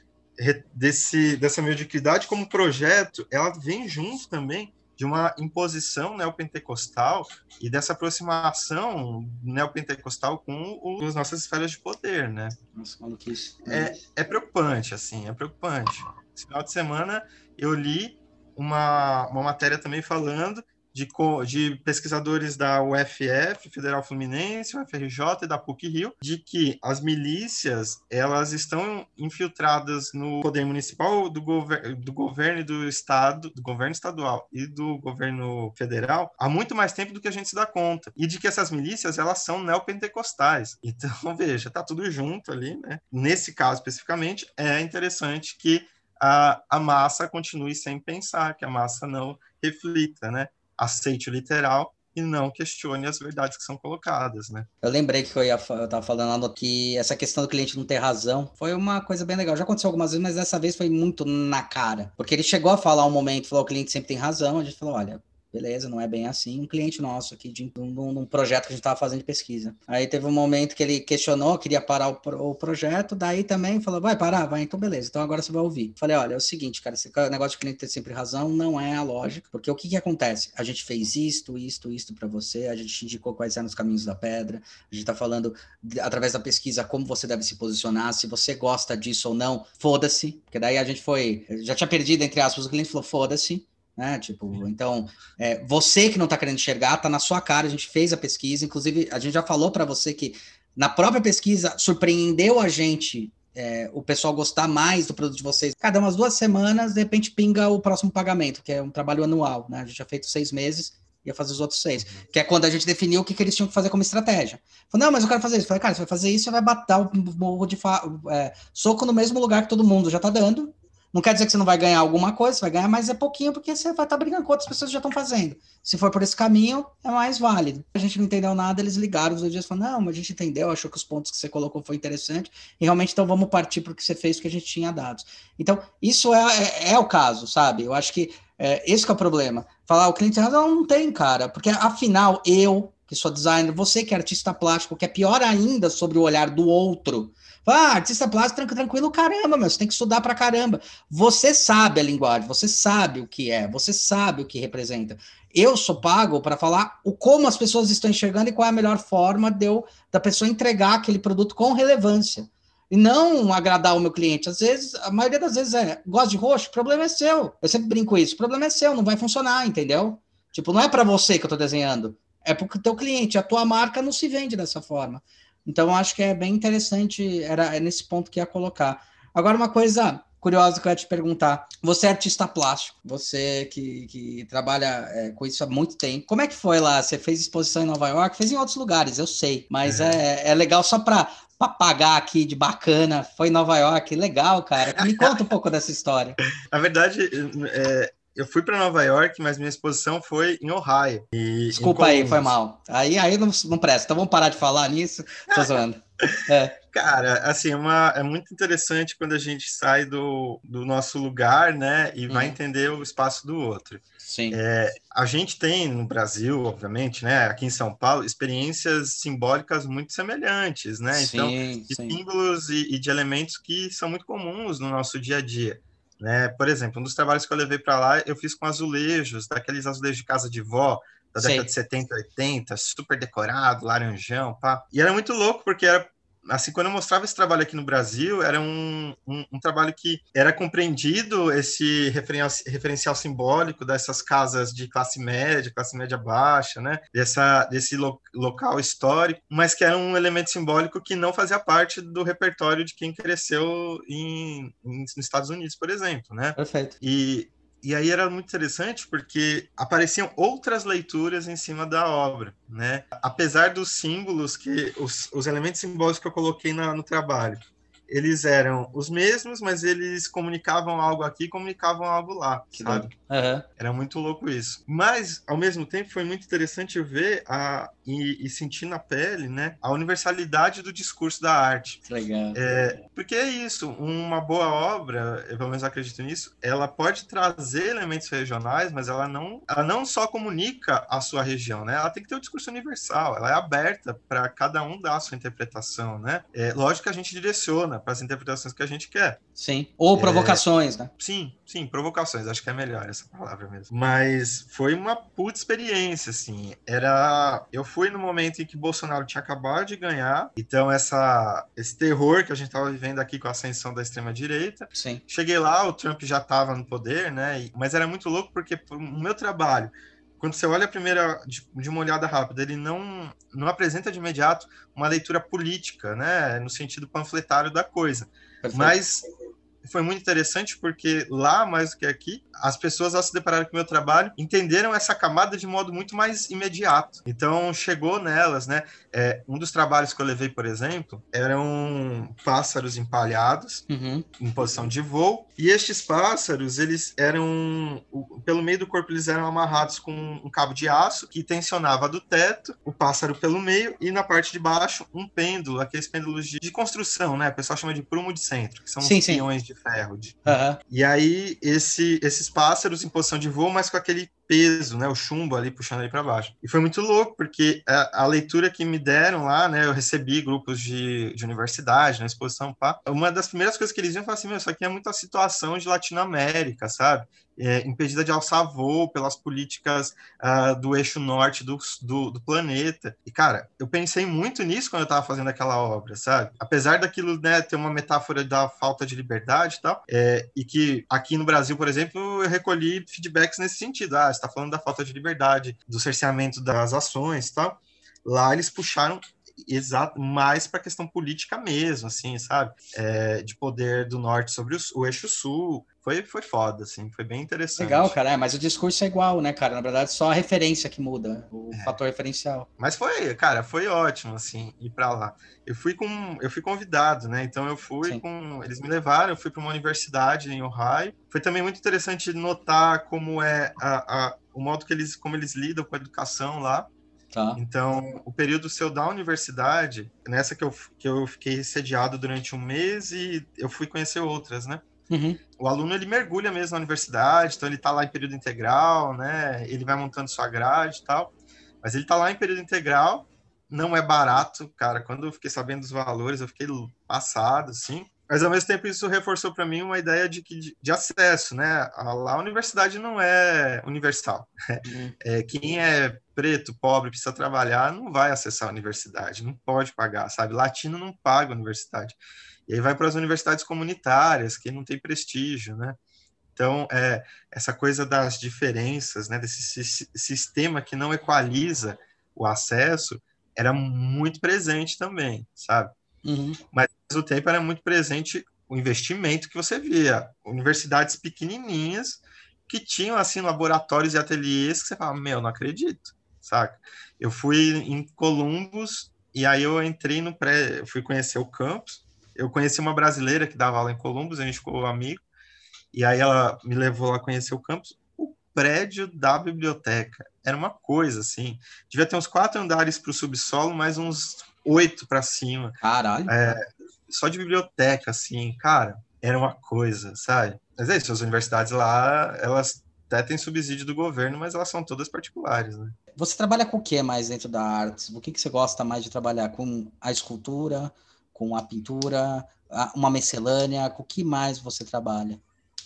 desse, dessa mediocridade como projeto, ela vem junto também de uma imposição neopentecostal e dessa aproximação neopentecostal com as nossas esferas de poder, né? Nossa, maluquice. É, é preocupante, assim, é preocupante. Esse final de semana eu li uma, uma matéria também falando de, de, pesquisadores da UFF, Federal Fluminense, UFRJ e da PUC-Rio, de que as milícias elas estão infiltradas no poder municipal do, gover do governo e do estado, do governo estadual e do governo federal há muito mais tempo do que a gente se dá conta. E de que essas milícias elas são neopentecostais. Então, veja, tá tudo junto ali, né? Nesse caso especificamente, é interessante que a, a massa continue sem pensar, que a massa não reflita, né? Aceite o literal e não questione as verdades que são colocadas, né? Eu lembrei que eu ia eu tava falando que essa questão do cliente não ter razão foi uma coisa bem legal. Já aconteceu algumas vezes, mas dessa vez foi muito na cara. Porque ele chegou a falar um momento, falou: o cliente sempre tem razão. A gente falou: olha, beleza, não é bem assim. Um cliente nosso aqui, de, um, projeto que a gente estava fazendo de pesquisa. Aí teve um momento que ele questionou, queria parar o, o, projeto, daí também falou, vai parar, vai, então beleza, então agora você vai ouvir. Falei, olha, é o seguinte, cara, esse negócio de cliente ter sempre razão não é a lógica, porque o que que acontece? A gente fez isto, isto, isto para você, a gente te indicou quais eram os caminhos da pedra, a gente está falando, através da pesquisa, como você deve se posicionar, se você gosta disso ou não, foda-se, porque daí a gente foi, já tinha perdido, entre aspas, o cliente falou, foda-se, né? Tipo, então, é, você que não está querendo enxergar, está na sua cara, a gente fez a pesquisa, inclusive a gente já falou para você que na própria pesquisa surpreendeu a gente é, o pessoal gostar mais do produto de vocês. Cada umas duas semanas, de repente, pinga o próximo pagamento, que é um trabalho anual, né? A gente já feito seis meses, ia fazer os outros seis, uhum. que é quando a gente definiu o que, que eles tinham que fazer como estratégia. Falei, não, mas eu quero fazer isso. Falei, cara, você vai fazer isso, você vai bater o morro de é, soco no mesmo lugar que todo mundo já tá dando, não quer dizer que você não vai ganhar alguma coisa, você vai ganhar, mas é pouquinho, porque você vai estar tá brigando com outras pessoas que já estão fazendo. Se for por esse caminho, é mais válido. A gente não entendeu nada, eles ligaram os dois dias e falaram: não, mas a gente entendeu, achou que os pontos que você colocou foi interessante, e realmente então vamos partir para o que você fez, que a gente tinha dados. Então, isso é, é, é o caso, sabe? Eu acho que é, esse que é o problema. Falar, o cliente razão, não tem, cara, porque afinal, eu, que sou designer, você que é artista plástico, que é pior ainda sobre o olhar do outro ah, artista plástico tranquilo, caramba, meu, você tem que estudar pra caramba. Você sabe a linguagem, você sabe o que é, você sabe o que representa. Eu sou pago para falar o como as pessoas estão enxergando e qual é a melhor forma de eu, da pessoa entregar aquele produto com relevância. E não agradar o meu cliente. Às vezes, a maioria das vezes é, gosta de roxo, o problema é seu. Eu sempre brinco isso, o problema é seu, não vai funcionar, entendeu? Tipo, não é para você que eu estou desenhando, é porque o teu cliente, a tua marca não se vende dessa forma. Então, acho que é bem interessante, era é nesse ponto que ia colocar. Agora, uma coisa curiosa que eu ia te perguntar. Você é artista plástico, você que, que trabalha é, com isso há muito tempo. Como é que foi lá? Você fez exposição em Nova York? Fez em outros lugares, eu sei. Mas é, é, é legal só para pagar aqui de bacana. Foi em Nova York, legal, cara. Me conta um pouco dessa história. Na verdade, é, eu fui para Nova York, mas minha exposição foi em Ohio. E, Desculpa aí, foi mal. Aí, aí não, não presta. Então vamos parar de falar nisso. Tô zoando. É. Cara, assim, é uma, é muito interessante quando a gente sai do, do nosso lugar, né, e vai uhum. entender o espaço do outro. Sim. É, a gente tem no Brasil, obviamente, né, aqui em São Paulo, experiências simbólicas muito semelhantes, né? Sim, então, de sim. símbolos e, e de elementos que são muito comuns no nosso dia a dia. Né? Por exemplo, um dos trabalhos que eu levei para lá, eu fiz com azulejos, daqueles azulejos de casa de vó, da década de 70, 80, super decorado, laranjão, pá. E era muito louco, porque era assim, quando eu mostrava esse trabalho aqui no Brasil, era um, um, um trabalho que era compreendido esse referencial, referencial, simbólico dessas casas de classe média, classe média baixa, né? Dessa, desse lo, local histórico, mas que era um elemento simbólico que não fazia parte do repertório de quem cresceu em, em nos Estados Unidos, por exemplo, né? Perfeito. E e aí era muito interessante porque apareciam outras leituras em cima da obra, né? Apesar dos símbolos que os, os elementos simbólicos que eu coloquei na, no trabalho, eles eram os mesmos, mas eles comunicavam algo aqui, comunicavam algo lá, sabe? Uhum. Era muito louco isso. Mas, ao mesmo tempo, foi muito interessante ver a, e, e sentir na pele, né, a universalidade do discurso da arte. Legal. É, porque é isso, uma boa obra, eu pelo menos acredito nisso, ela pode trazer elementos regionais, mas ela não, ela não só comunica a sua região, né? Ela tem que ter um discurso universal, ela é aberta para cada um dar a sua interpretação, né? É, lógico que a gente direciona para as interpretações que a gente quer. Sim. Ou provocações, é, né? Sim, sim, provocações, acho que é melhor essa palavra mesmo. Mas foi uma puta experiência, assim. Era. Eu fui no momento em que Bolsonaro tinha acabado de ganhar, então essa, esse terror que a gente estava vivendo aqui com a ascensão da extrema-direita. Sim. Cheguei lá, o Trump já estava no poder, né? Mas era muito louco porque o meu trabalho quando você olha a primeira de, de, uma olhada rápida, ele não, não apresenta de imediato uma leitura política, né, no sentido panfletário da coisa. Perfeito. Mas foi muito interessante porque lá, mais do que aqui, as pessoas, ao se depararem com o meu trabalho, entenderam essa camada de modo muito mais imediato. Então, chegou nelas, né? É, um dos trabalhos que eu levei, por exemplo, eram pássaros empalhados uhum. em posição de voo. E estes pássaros, eles eram, pelo meio do corpo, eles eram amarrados com um cabo de aço que tensionava do teto, o pássaro pelo meio, e na parte de baixo, um pêndulo, aqueles pêndulos de, de construção, né? O pessoal chama de prumo de centro, que são sim, os peões de ferro. De... Uhum. E aí, esse, esses pássaros em posição de voo, mas com aquele peso, né, o chumbo ali puxando ele para baixo. E foi muito louco, porque a, a, leitura que me deram lá, né, eu recebi grupos de, de universidade na exposição, pá, uma das primeiras coisas que eles iam falar assim, meu, isso aqui é muito a situação de Latinoamérica, sabe? É, impedida de alçar voo pelas políticas uh, do eixo norte do, do, do, planeta. E, cara, eu pensei muito nisso quando eu estava fazendo aquela obra, sabe? Apesar daquilo né, ter uma metáfora da falta de liberdade e tal, é, e que aqui no Brasil, por exemplo, eu recolhi feedbacks nesse sentido. Ah, você está falando da falta de liberdade, do cerceamento das ações e tal. Lá eles puxaram exato mais para a questão política mesmo, assim, sabe? É, de poder do norte sobre o, o, eixo sul. Foi, foi foda, assim, foi bem interessante. Legal, cara, é, mas o discurso é igual, né, cara? Na verdade, só a referência que muda, o é. fator referencial. Mas foi, cara, foi ótimo, assim, ir para lá. Eu fui com, eu fui convidado, né? Então eu fui Sim. com, eles me levaram, eu fui para uma universidade em Ohio. Foi também muito interessante notar como é a, a, o modo que eles, como eles lidam com a educação lá. Tá. Então, o período seu da universidade, nessa que eu, que eu fiquei sediado durante um mês e eu fui conhecer outras, né? Uhum. O aluno ele mergulha mesmo na universidade, então ele está lá em período integral, né? Ele vai montando sua grade e tal, mas ele está lá em período integral, não é barato, cara. Quando eu fiquei sabendo dos valores, eu fiquei passado, assim. Mas ao mesmo tempo isso reforçou para mim uma ideia de que de, acesso, né? A, a universidade não é universal. Uhum. É, quem é preto, pobre, precisa trabalhar, não vai acessar a universidade, não pode pagar, sabe? Latino não paga a universidade. E aí vai para as universidades comunitárias, que não tem prestígio, né? Então, é, essa coisa das diferenças, né, desse sistema que não equaliza o acesso, era muito presente também, sabe? Uhum. Mas, ao mesmo tempo, era muito presente o investimento que você via. Universidades pequenininhas que tinham, assim, laboratórios e ateliês que você fala, meu, não acredito, saca? Eu fui em Columbus e aí eu entrei no pré, fui conhecer o campus, eu conheci uma brasileira que dava aula em Columbus, a gente ficou amigo, e aí ela me levou lá conhecer o campus. O prédio da biblioteca era uma coisa, assim, devia ter uns quatro andares para o subsolo, mais uns oito para cima. Caralho. É, só de biblioteca, assim, cara, era uma coisa, sabe? Mas é isso, as universidades lá, elas até têm subsídio do governo, mas elas são todas particulares, né? Você trabalha com o que mais dentro da arte? O que, que você gosta mais de trabalhar? Com a escultura, com a pintura, uma miscelânea? Com o que mais você trabalha?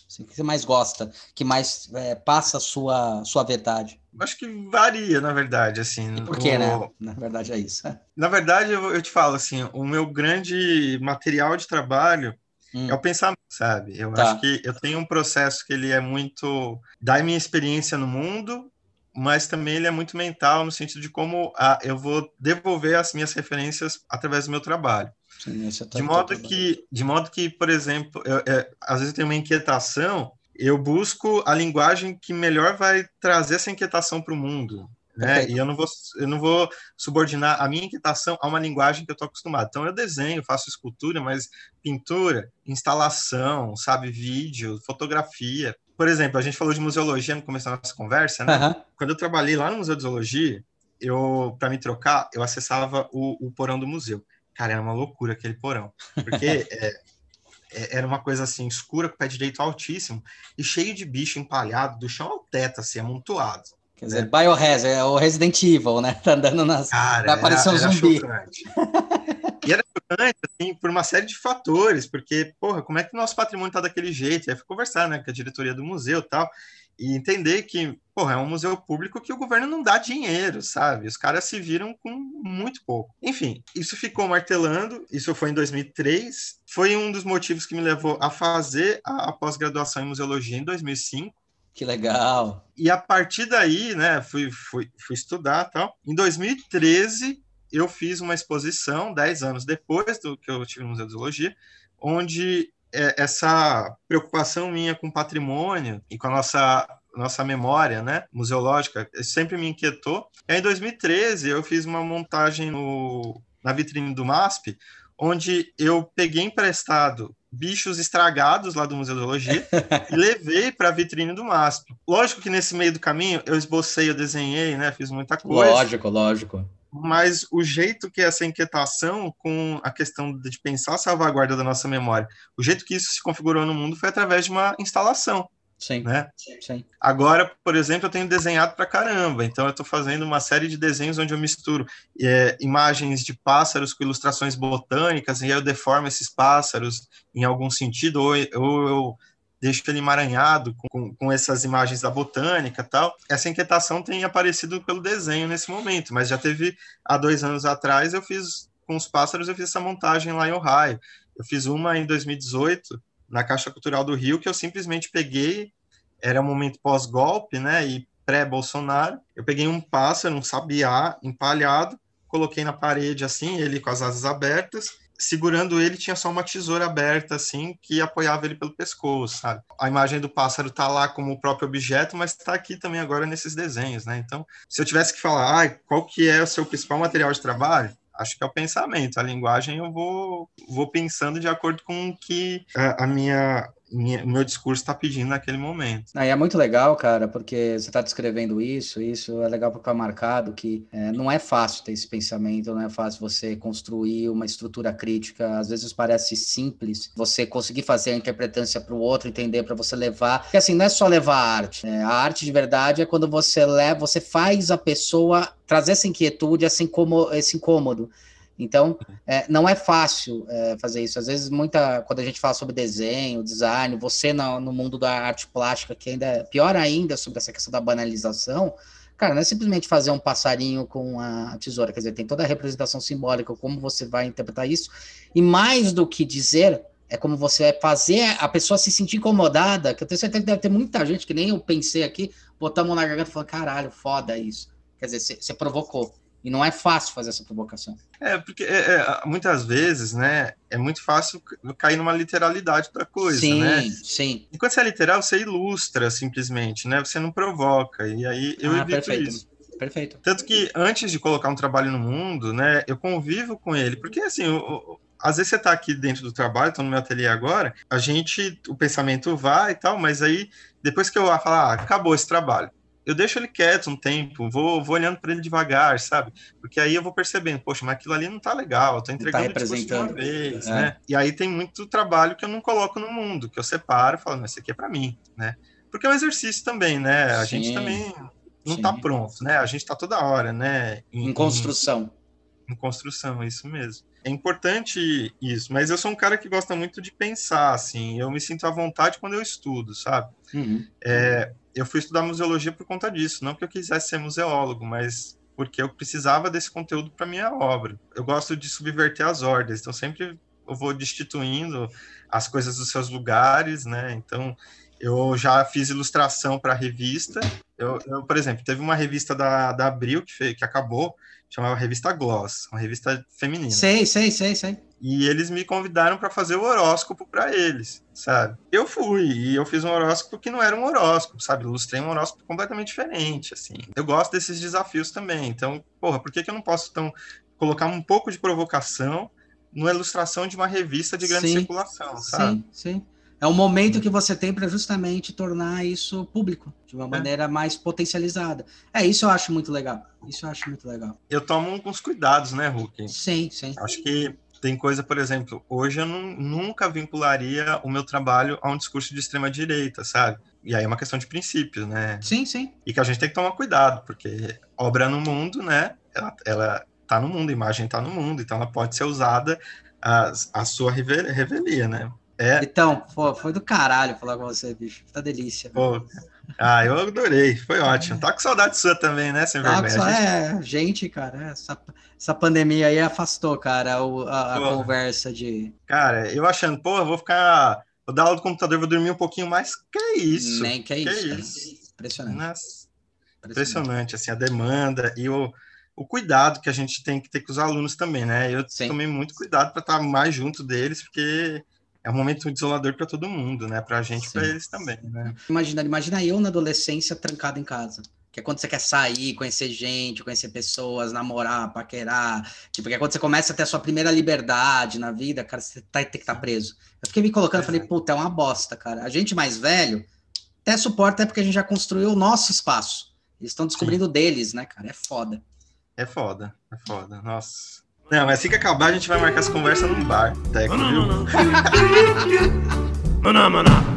Assim, o que você mais gosta? Que mais é, passa a sua, sua verdade? Acho que varia, na verdade, assim. E por quê, o... né? Na verdade é isso. Na verdade, eu, eu te falo, assim, o meu grande material de trabalho hum. é o pensamento, sabe? Eu tá. acho que eu tenho um processo que ele é muito da minha experiência no mundo, mas também ele é muito mental no sentido de como ah, eu vou devolver as minhas referências através do meu trabalho. Sim, tá de modo que, de modo que, por exemplo, eu, é, às vezes tenho uma inquietação, eu busco a linguagem que melhor vai trazer essa inquietação para o mundo, né? E eu não vou, eu não vou subordinar a minha inquietação a uma linguagem que eu estou acostumado. Então eu desenho, faço escultura, mas pintura, instalação, sabe, vídeo, fotografia. Por exemplo, a gente falou de museologia no começo da nossa conversa, né? Uhum. Quando eu trabalhei lá no Museu de Zoologia, eu para me trocar, eu acessava o, o porão do museu. Cara, era uma loucura aquele porão. Porque é, é, era uma coisa assim, escura, com o pé direito altíssimo, e cheio de bicho empalhado do chão ao teto, assim, amontoado. Quer né? dizer, Biohazard, é o Resident Evil, né? Tá andando nas. Cara, vai aparecer um zumbi. e era chocante, assim, por uma série de fatores, porque, porra, como é que o nosso patrimônio tá daquele jeito? E aí fui conversar, né, com a diretoria do museu e tal e entender que, porra, é um museu público que o governo não dá dinheiro, sabe? Os caras se viram com muito pouco. Enfim, isso ficou martelando, isso foi em 2003, foi um dos motivos que me levou a fazer a, a pós-graduação em museologia em 2005. Que legal. E a partir daí, né, fui, fui, fui estudar tal. Em 2013, eu fiz uma exposição, 10 anos depois do que eu tive no Museu de Zoologia, onde é, essa preocupação minha com patrimônio e com a nossa nossa memória, né, museológica, sempre me inquietou. E aí, em 2013, eu fiz uma montagem no, na vitrine do MASP, onde eu peguei emprestado bichos estragados lá do Museu de Zoologia e levei para a vitrine do MASP. Lógico que nesse meio do caminho eu esbocei, eu desenhei, né, fiz muita coisa. Lógico, lógico. Mas o jeito que essa inquietação com a questão de pensar a salvaguarda da nossa memória, o jeito que isso se configurou no mundo foi através de uma instalação. Sim. Né? Sim. Agora, por exemplo, eu tenho desenhado para caramba, então eu estou fazendo uma série de desenhos onde eu misturo é, imagens de pássaros com ilustrações botânicas, e eu deformo esses pássaros em algum sentido, ou, ou eu deixo ele emaranhado com, com essas imagens da botânica tal. Essa inquietação tem aparecido pelo desenho nesse momento, mas já teve há dois anos atrás, eu fiz com os pássaros, eu fiz essa montagem lá em Ohio. Eu fiz uma em 2018 na Caixa Cultural do Rio, que eu simplesmente peguei, era um momento pós-golpe, né, e pré-Bolsonaro, eu peguei um pássaro, um sabiá empalhado, coloquei na parede assim, ele com as asas abertas, segurando ele tinha só uma tesoura aberta assim que apoiava ele pelo pescoço, sabe? A imagem do pássaro tá lá como o próprio objeto, mas está aqui também agora nesses desenhos, né? Então, se eu tivesse que falar, ah, qual que é o seu principal material de trabalho? acho que é o pensamento. A linguagem eu vou, vou pensando de acordo com o que a, a minha meu discurso está pedindo naquele momento. Ah, é muito legal, cara, porque você está descrevendo isso, isso é legal porque é marcado que é, não é fácil ter esse pensamento, não é fácil você construir uma estrutura crítica, às vezes parece simples, você conseguir fazer a interpretância para o outro, entender, para você levar, porque assim, não é só levar a arte, né? a arte de verdade é quando você leva, você faz a pessoa trazer essa inquietude, esse incômodo, esse incômodo. Então, é, não é fácil é, fazer isso. Às vezes, muita, quando a gente fala sobre desenho, design, você no, no, mundo da arte plástica, que ainda é pior ainda sobre essa questão da banalização, cara, não é simplesmente fazer um passarinho com a tesoura, quer dizer, tem toda a representação simbólica, como você vai interpretar isso, e mais do que dizer, é como você vai fazer a pessoa se sentir incomodada, que eu tenho certeza que deve ter muita gente, que nem eu pensei aqui, botar a mão na garganta e falar, caralho, foda isso. Quer dizer, você provocou. E não é fácil fazer essa provocação. É, porque é, é, muitas vezes, né, é muito fácil cair numa literalidade da coisa, sim, né? Sim, sim. Enquanto você é literal, você ilustra simplesmente, né? Você não provoca. E aí eu ah, evito perfeito. isso. Perfeito. Tanto que antes de colocar um trabalho no mundo, né, eu convivo com ele, porque assim, eu, às vezes você está aqui dentro do trabalho, estou no meu ateliê agora, a gente, o pensamento vai e tal, mas aí depois que eu falar, ah, acabou esse trabalho, eu deixo ele quieto um tempo, vou, vou olhando para ele devagar, sabe? Porque aí eu vou percebendo, poxa, mas aquilo ali não tá legal, eu tô tá entregando tá tipo, uma vez, é. né? E aí tem muito trabalho que eu não coloco no mundo, que eu separo e falo, mas isso aqui é para mim, né? Porque é um exercício também, né? A Sim. gente também não Sim. tá pronto, né? A gente tá toda hora, né? Em, em construção. Em, em construção, é isso mesmo. É importante isso, mas eu sou um cara que gosta muito de pensar, assim, eu me sinto à vontade quando eu estudo, sabe? Uhum. É, eu fui estudar museologia por conta disso, não que eu quisesse ser museólogo, mas porque eu precisava desse conteúdo para minha obra. Eu gosto de subverter as ordens, então sempre eu vou destituindo as coisas dos seus lugares, né? Então, eu já fiz ilustração para revista. Eu, eu, por exemplo, teve uma revista da, da Abril que, fez, que acabou, chamava Revista Gloss, uma revista feminina. Sei, sei, sei, sei. E eles me convidaram para fazer o horóscopo para eles, sabe? Eu fui e eu fiz um horóscopo que não era um horóscopo, sabe? Ilustrei um horóscopo completamente diferente, assim. Eu gosto desses desafios também. Então, porra, por que, que eu não posso então colocar um pouco de provocação numa ilustração de uma revista de grande sim, circulação, sabe? Sim, sim. É o momento que você tem para justamente tornar isso público, de uma é. maneira mais potencializada. É, isso eu acho muito legal. Isso eu acho muito legal. Eu tomo alguns cuidados, né, Hulk? Sim, sim. Acho que tem coisa, por exemplo, hoje eu não, nunca vincularia o meu trabalho a um discurso de extrema direita, sabe? E aí é uma questão de princípios, né? Sim, sim. E que a gente tem que tomar cuidado, porque obra no mundo, né? Ela, ela tá no mundo, a imagem tá no mundo, então ela pode ser usada a, a sua revelia, né? É. Então, pô, foi do caralho falar com você, bicho. Tá delícia. Pô, ah, eu adorei, foi ótimo. Tá com saudade sua também, né, sem tá vergonha? É, gente, cara, essa, essa pandemia aí afastou, cara, a, a, a conversa de. Cara, eu achando, pô, eu vou ficar vou dar aula do computador, vou dormir um pouquinho mais. Que é isso? Nem que é que isso. É isso. Impressionante. Nossa, impressionante, assim, a demanda e o, o cuidado que a gente tem que ter com os alunos também, né? Eu Sim. tomei muito cuidado para estar mais junto deles, porque é um momento desolador para todo mundo, né? Para a gente e para eles também, né? Imagina, imagina eu na adolescência trancado em casa. Que é quando você quer sair, conhecer gente, conhecer pessoas, namorar, paquerar. Tipo, que é quando você começa a ter a sua primeira liberdade na vida, cara, você tá, tem que estar tá preso. Eu fiquei me colocando, é. falei, puta, é uma bosta, cara. A gente mais velho até suporta é porque a gente já construiu o nosso espaço. Eles estão descobrindo Sim. deles, né, cara? É foda. É foda, é foda. Nossa. Não, mas assim que acabar, a gente vai marcar essa conversa num bar, Teco, viu? Maná, maná.